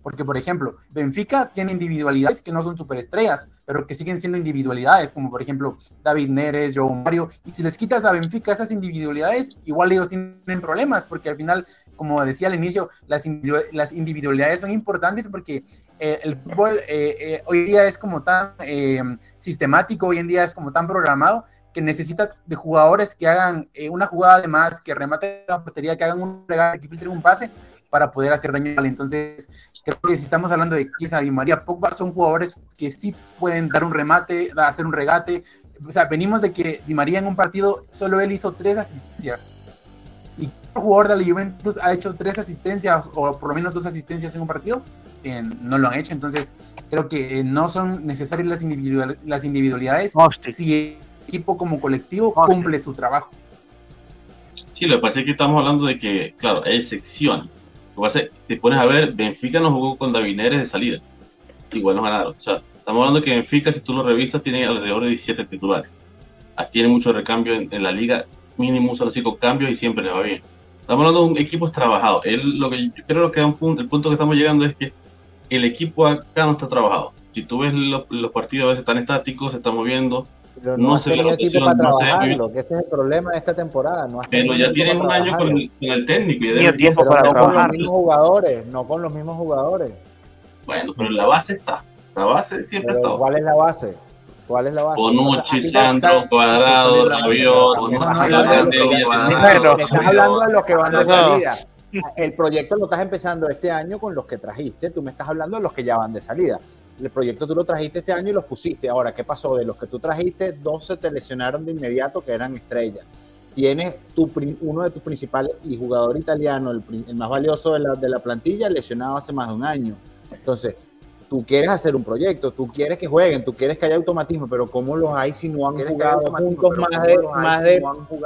Porque, por ejemplo, Benfica tiene individualidades que no son superestrellas, pero que siguen siendo individualidades, como por ejemplo David Neres, Joe Mario. Y si les quitas a Benfica esas individualidades, igual ellos tienen problemas, porque al final, como decía al inicio, las, individualidades son importantes porque eh, el fútbol eh, eh, hoy día es como tan sistemático, hoy en día es como tan programado que necesitas de jugadores que hagan una jugada de más, que rematen la portería, que hagan un regate, que filtren un pase para poder hacer daño. Entonces, creo que si estamos hablando de Kisa y María Pogba, son jugadores que sí pueden dar un remate, hacer un regate. O sea, venimos de que Di María en un partido, solo él hizo tres asistencias. Y un jugador de la Juventus ha hecho tres asistencias, o por lo menos dos asistencias en un partido, no lo han hecho. Entonces, creo que no son necesarias las, las individualidades si el equipo como colectivo cumple su trabajo. Sí, lo que pasa es que estamos hablando de que, claro, hay excepciones si te pones a ver, Benfica no jugó con Davineres de salida. Igual no ganaron. O sea, estamos hablando que Benfica, si tú lo revisas, tiene alrededor de 17 titulares. Así tiene mucho recambio en, la liga. Mínimo usa los cinco cambios y siempre le va bien. Estamos hablando de un equipo trabajado. Él, lo que yo creo que un punto, el punto que estamos llegando es que el equipo acá no está trabajado. Si tú ves los, los partidos a veces están estáticos, se están moviendo, pero no, se tenido equipo para trabajarlo, que ese es el problema de esta temporada. No pero ya tienen un año con el, técnico. Y tiene tiempo para no trabajar. con los mismos jugadores, no con los mismos jugadores. Bueno, pero la base está. La base siempre está. ¿Cuál es la base? ¿Cuál es la base? Bonucci, Sandro, Cuadrado, Rabiot. Estás hablando de los que van de salida. El proyecto lo estás empezando este año con los que trajiste. Tú me estás hablando de los que ya van de salida el proyecto tú lo trajiste este año y los pusiste. Ahora, ¿qué pasó? De los que tú trajiste, dos se te lesionaron de inmediato que eran estrellas. Tienes tu, uno de tus principales y jugador italiano, el, más valioso de la, de la, plantilla, lesionado hace más de un año. Entonces, tú quieres hacer un proyecto, tú quieres que jueguen, tú quieres que haya automatismo, pero ¿cómo los hay si no han jugado juntos más de, más de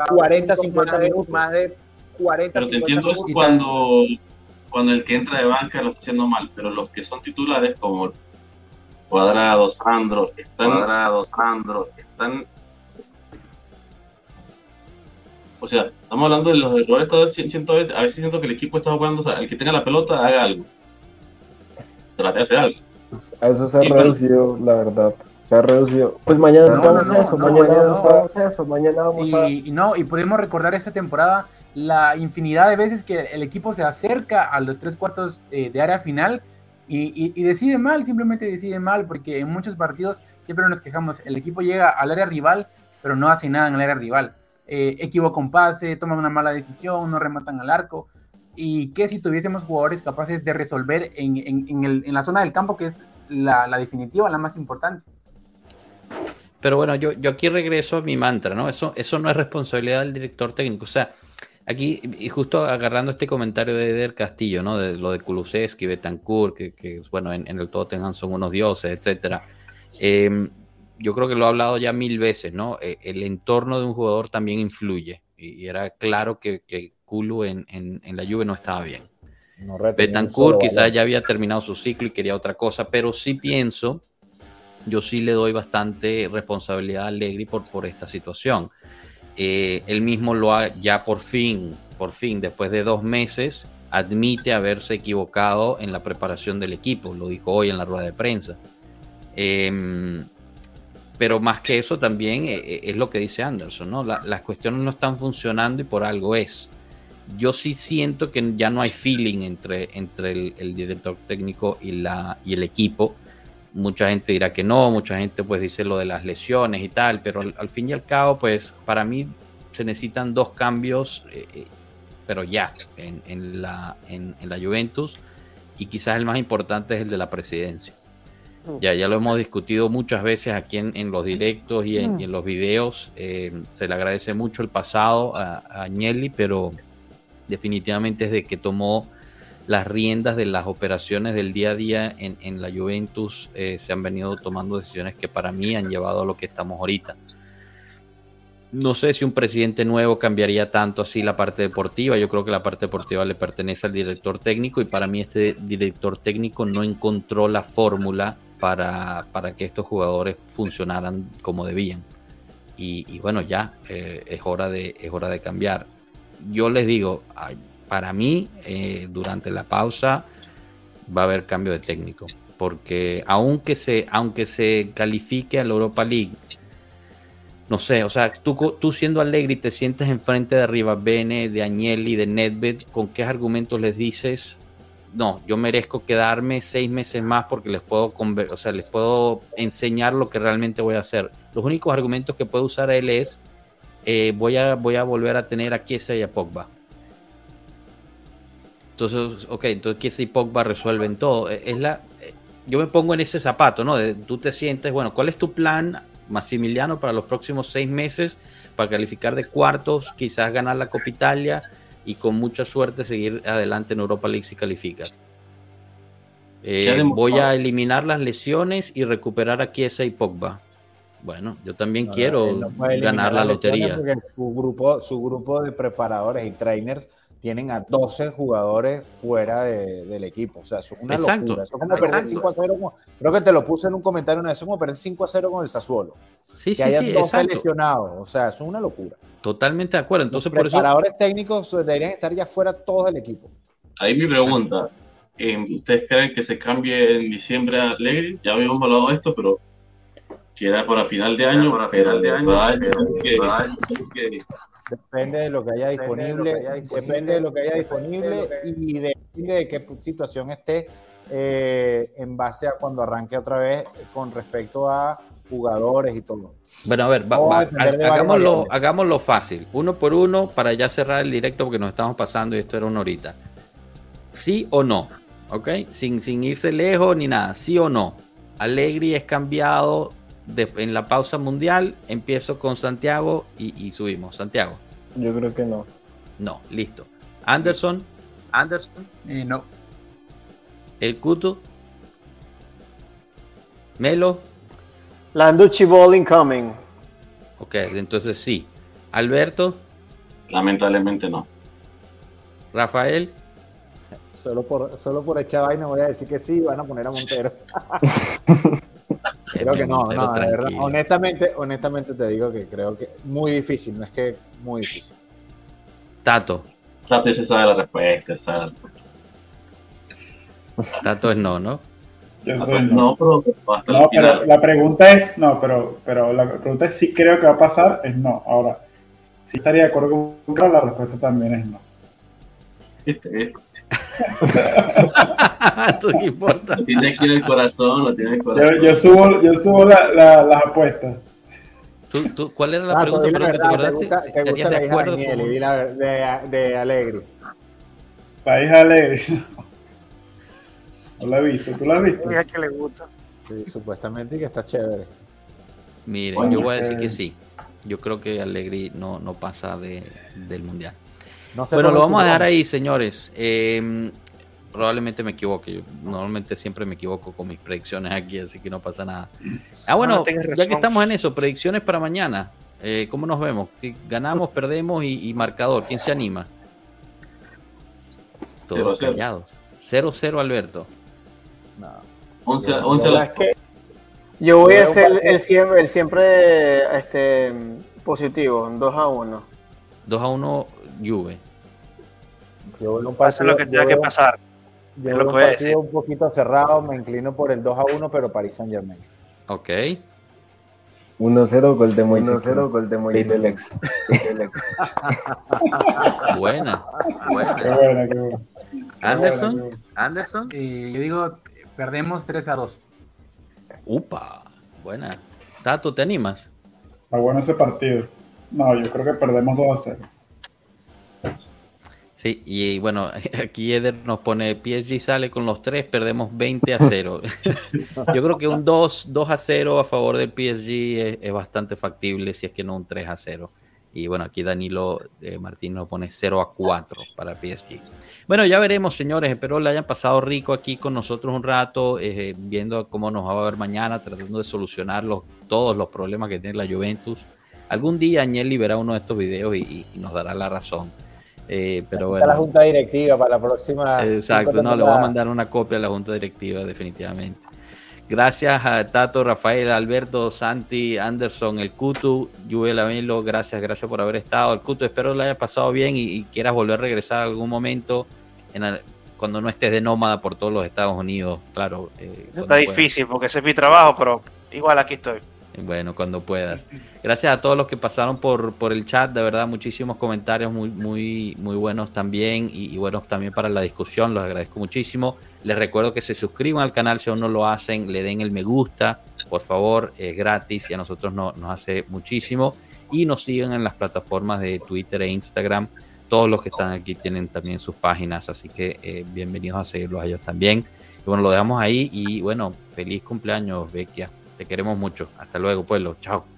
40, 50 minutos? Más de 40, pero te entiendo cuando, cuando el que entra de banca lo está haciendo mal, pero los que son titulares, como Cuadrado, Sandro, están. Cuadrado, Sandro, están. O sea, estamos hablando de los errores, siento, a veces siento que el equipo está jugando, o sea, el que tenga la pelota haga algo. Trate de hacer algo. A eso se ha reducido, la verdad. Se ha reducido. Pues mañana no, vamos no, eso, mañana vamos eso, mañana vamos y, Y no, y podemos recordar esta temporada la infinidad de veces que el equipo se acerca a los tres cuartos eh, de área final Y, decide mal, simplemente decide mal, porque en muchos partidos siempre nos quejamos, el equipo llega al área rival, pero no hace nada en el área rival. Eh, equivoca un pase, toman una mala decisión, no rematan al arco. Y que si tuviésemos jugadores capaces de resolver en, la zona del campo, que es la, definitiva, la más importante. Pero bueno, yo, yo aquí regreso a mi mantra, ¿no? Eso, eso no es responsabilidad del director técnico. O sea, Aquí, y justo agarrando este comentario de Eder Castillo, ¿no? De lo de Kulusevski, Betancourt, que, que bueno, en, en, el Tottenham son unos dioses, etcétera. Em, yo creo que lo he hablado ya mil veces, ¿no? E, el entorno de un jugador también influye. Y, era claro que, que Kulu en, en, la lluvia no estaba bien. No Betancourt quizás ya había terminado su ciclo y quería otra cosa, pero sí pienso, yo sí le doy bastante responsabilidad a Allegri por, por esta situación eh, él mismo lo ha ya por fin, por fin, después de dos meses, admite haberse equivocado en la preparación del equipo, lo dijo hoy en la rueda de prensa. Em, pero más que eso también eh, eh, es lo que dice Anderson, ¿no? las cuestiones no están funcionando y por algo es. Yo sí siento que ya no hay feeling entre, entre el, el director técnico y, la, y el equipo mucha gente dirá que no, mucha gente pues dice lo de las lesiones y tal, pero al, fin y al cabo pues para mí se necesitan dos cambios, eh, eh, pero ya en, la, en, la Juventus y quizás el más importante es el de la presidencia. Ya, ya lo hemos discutido muchas veces aquí en, los directos y en, mm. los videos. Eh, se le agradece mucho el pasado a, a Agnelli, pero definitivamente desde que tomó las riendas de las operaciones del día a día en, la Juventus eh, se han venido tomando decisiones que para mí han llevado a lo que estamos ahorita. No sé si un presidente nuevo cambiaría tanto así la parte deportiva. Yo creo que la parte deportiva le pertenece al director técnico y para mí este director técnico no encontró la fórmula para, que estos jugadores funcionaran como debían. Y, bueno, ya eh, es, hora de, es hora de cambiar. Yo les digo, para mí, eh, durante la pausa, va a haber cambio de técnico. Porque aunque se, aunque se califique a la Europa League, no sé, o sea, tú, tú siendo alegre y te sientes enfrente de arriba, Bene, de Agnelli, de Nedved, ¿con qué argumentos les dices? No, yo merezco quedarme seis meses más porque les puedo, o sea, les puedo enseñar lo que realmente voy a hacer. Los únicos argumentos que puede usar él es, eh, voy, a, voy a volver a tener a Chiesa y a Pogba entonces, ok, entonces Kiesa y Pogba resuelven todo. E, es la, eh, yo me pongo en ese zapato, ¿no? De, tú te sientes, bueno, ¿cuál es tu plan, Massimiliano, para los próximos seis meses para calificar de cuartos, quizás ganar la Copa Italia y con mucha suerte seguir adelante en Europa League si calificas? Eh, voy a eliminar las lesiones y recuperar a Kiesa y Pogba. Bueno, yo también quiero ganar la lotería. Su grupo, su grupo de preparadores y trainers tienen a 12 jugadores fuera del equipo. O sea, es una locura. Eso es como perder 5 a 0. creo que te lo puse en un comentario una vez. Es como perder 5 a 0 con el Sassuolo. Sí, que sí, hayan 12 lesionados. O sea, eso es una locura. Totalmente de acuerdo. Entonces, Los preparadores técnicos deberían estar ya fuera todos del equipo. Ahí mi pregunta. Eh, ¿Ustedes creen que se cambie en diciembre a Allegri? Ya habíamos hablado de esto, pero queda para final de año. Para final de año. Depende de lo que haya disponible, depende de lo que haya disponible y depende de qué situación esté eh, en base a cuando arranque otra vez con respecto a jugadores y todo. Bueno, a ver, hagámoslo, hagámoslo, fácil, uno por uno para ya cerrar el directo porque nos estamos pasando y esto era una horita. ¿Sí o no? ¿Ok? Sin, sin irse lejos ni nada, ¿sí o no? Alegri es cambiado en la pausa mundial empiezo con Santiago y, subimos. Santiago. Yo creo que no. No, listo. Anderson. Anderson. y no. El Cuto. Melo. Landucci ball incoming. Ok, entonces sí. Alberto. Lamentablemente no. Rafael. Solo por, solo por echar vaina voy a decir que sí, van a poner a Montero. Creo que no, no, de verdad. Honestamente, honestamente te digo que creo que muy difícil, no es que muy difícil. Tato. Tato se sabe la respuesta, Tato es no, ¿no? Yo soy no. pero, no, pero la pregunta es, no, pero, pero la pregunta es si creo que va a pasar, es no. Ahora, si estaría de acuerdo con la respuesta también es no. ¿Qué importa? Lo tiene aquí en el corazón, lo tiene en el corazón. Yo, subo, yo subo las apuestas. ¿Tú, tú, cuál era la ah, pregunta? Pero verdad, ¿Te gusta, te gusta la hija de, de, de Alegre? La hija Alegre. No la he visto, ¿tú la has visto? que le gusta. Sí, supuestamente que está chévere. Miren, yo voy a decir que sí. Yo creo que Alegri no, no pasa de, del mundial. Bueno, lo vamos a dejar ahí, señores. Em, probablemente me equivoque. Yo normalmente siempre me equivoco con mis predicciones aquí, así que no pasa nada. Ah, bueno, ya que estamos en eso, predicciones para mañana. Eh, ¿Cómo nos vemos? ¿Ganamos, perdemos y, marcador? ¿Quién se anima? Todos callados. 0-0 Alberto. No. 11, 11 que yo voy a ser el, siempre, el siempre este, positivo, 2 a 1. 2 a 1 Juve. Yo un partido, lo que tenga que pasar. Yo lo un partido un poquito cerrado, me inclino por el 2 a 1, pero París Saint Germain. Ok. 1-0 gol de Moisés. 1-0 gol de Moisés. buena. Buena. Qué buena, qué buena. Anderson. Anderson. Eh, yo digo, perdemos 3 a 2. Upa, buena. Tato, ¿te animas? Está bueno ese partido. No, yo creo que perdemos 2 a 0. Sí, y bueno, aquí Eder nos pone PSG sale con los tres, perdemos 20 a 0. yo creo que un 2, 2 a 0 a favor del PSG es, bastante factible, si es que no un 3 a 0. Y bueno, aquí Danilo eh, Martín nos pone 0 a 4 para PSG. Bueno, ya veremos, señores. Espero le hayan pasado rico aquí con nosotros un rato, eh, viendo cómo nos va a ver mañana, tratando de solucionar todos los problemas que tiene la Juventus. Algún día Añel verá uno de estos videos y, nos dará la razón. Eh, pero bueno. la junta directiva para la próxima. Exacto, no, le voy a mandar una copia a la junta directiva, definitivamente. Gracias a Tato, Rafael, Alberto, Santi, Anderson, el Kutu, Yuel Amelo, gracias, gracias por haber estado. El Kutu, espero le haya pasado bien y, quieras volver a regresar algún momento cuando no estés de nómada por todos los Estados Unidos, claro. Eh, Está difícil porque ese es mi trabajo, pero igual aquí estoy. Bueno, cuando puedas. Gracias a todos los que pasaron por, por el chat, de verdad, muchísimos comentarios muy, muy, muy buenos también y, buenos también para la discusión, los agradezco muchísimo. Les recuerdo que se suscriban al canal si aún no lo hacen, le den el me gusta, por favor, es gratis y a nosotros nos hace muchísimo. Y nos sigan en las plataformas de Twitter e Instagram. Todos los que están aquí tienen también sus páginas, así que eh, bienvenidos a seguirlos a ellos también. Y bueno, lo dejamos ahí y bueno, feliz cumpleaños, Bequia. Te queremos mucho. Hasta luego, pueblo. Chao.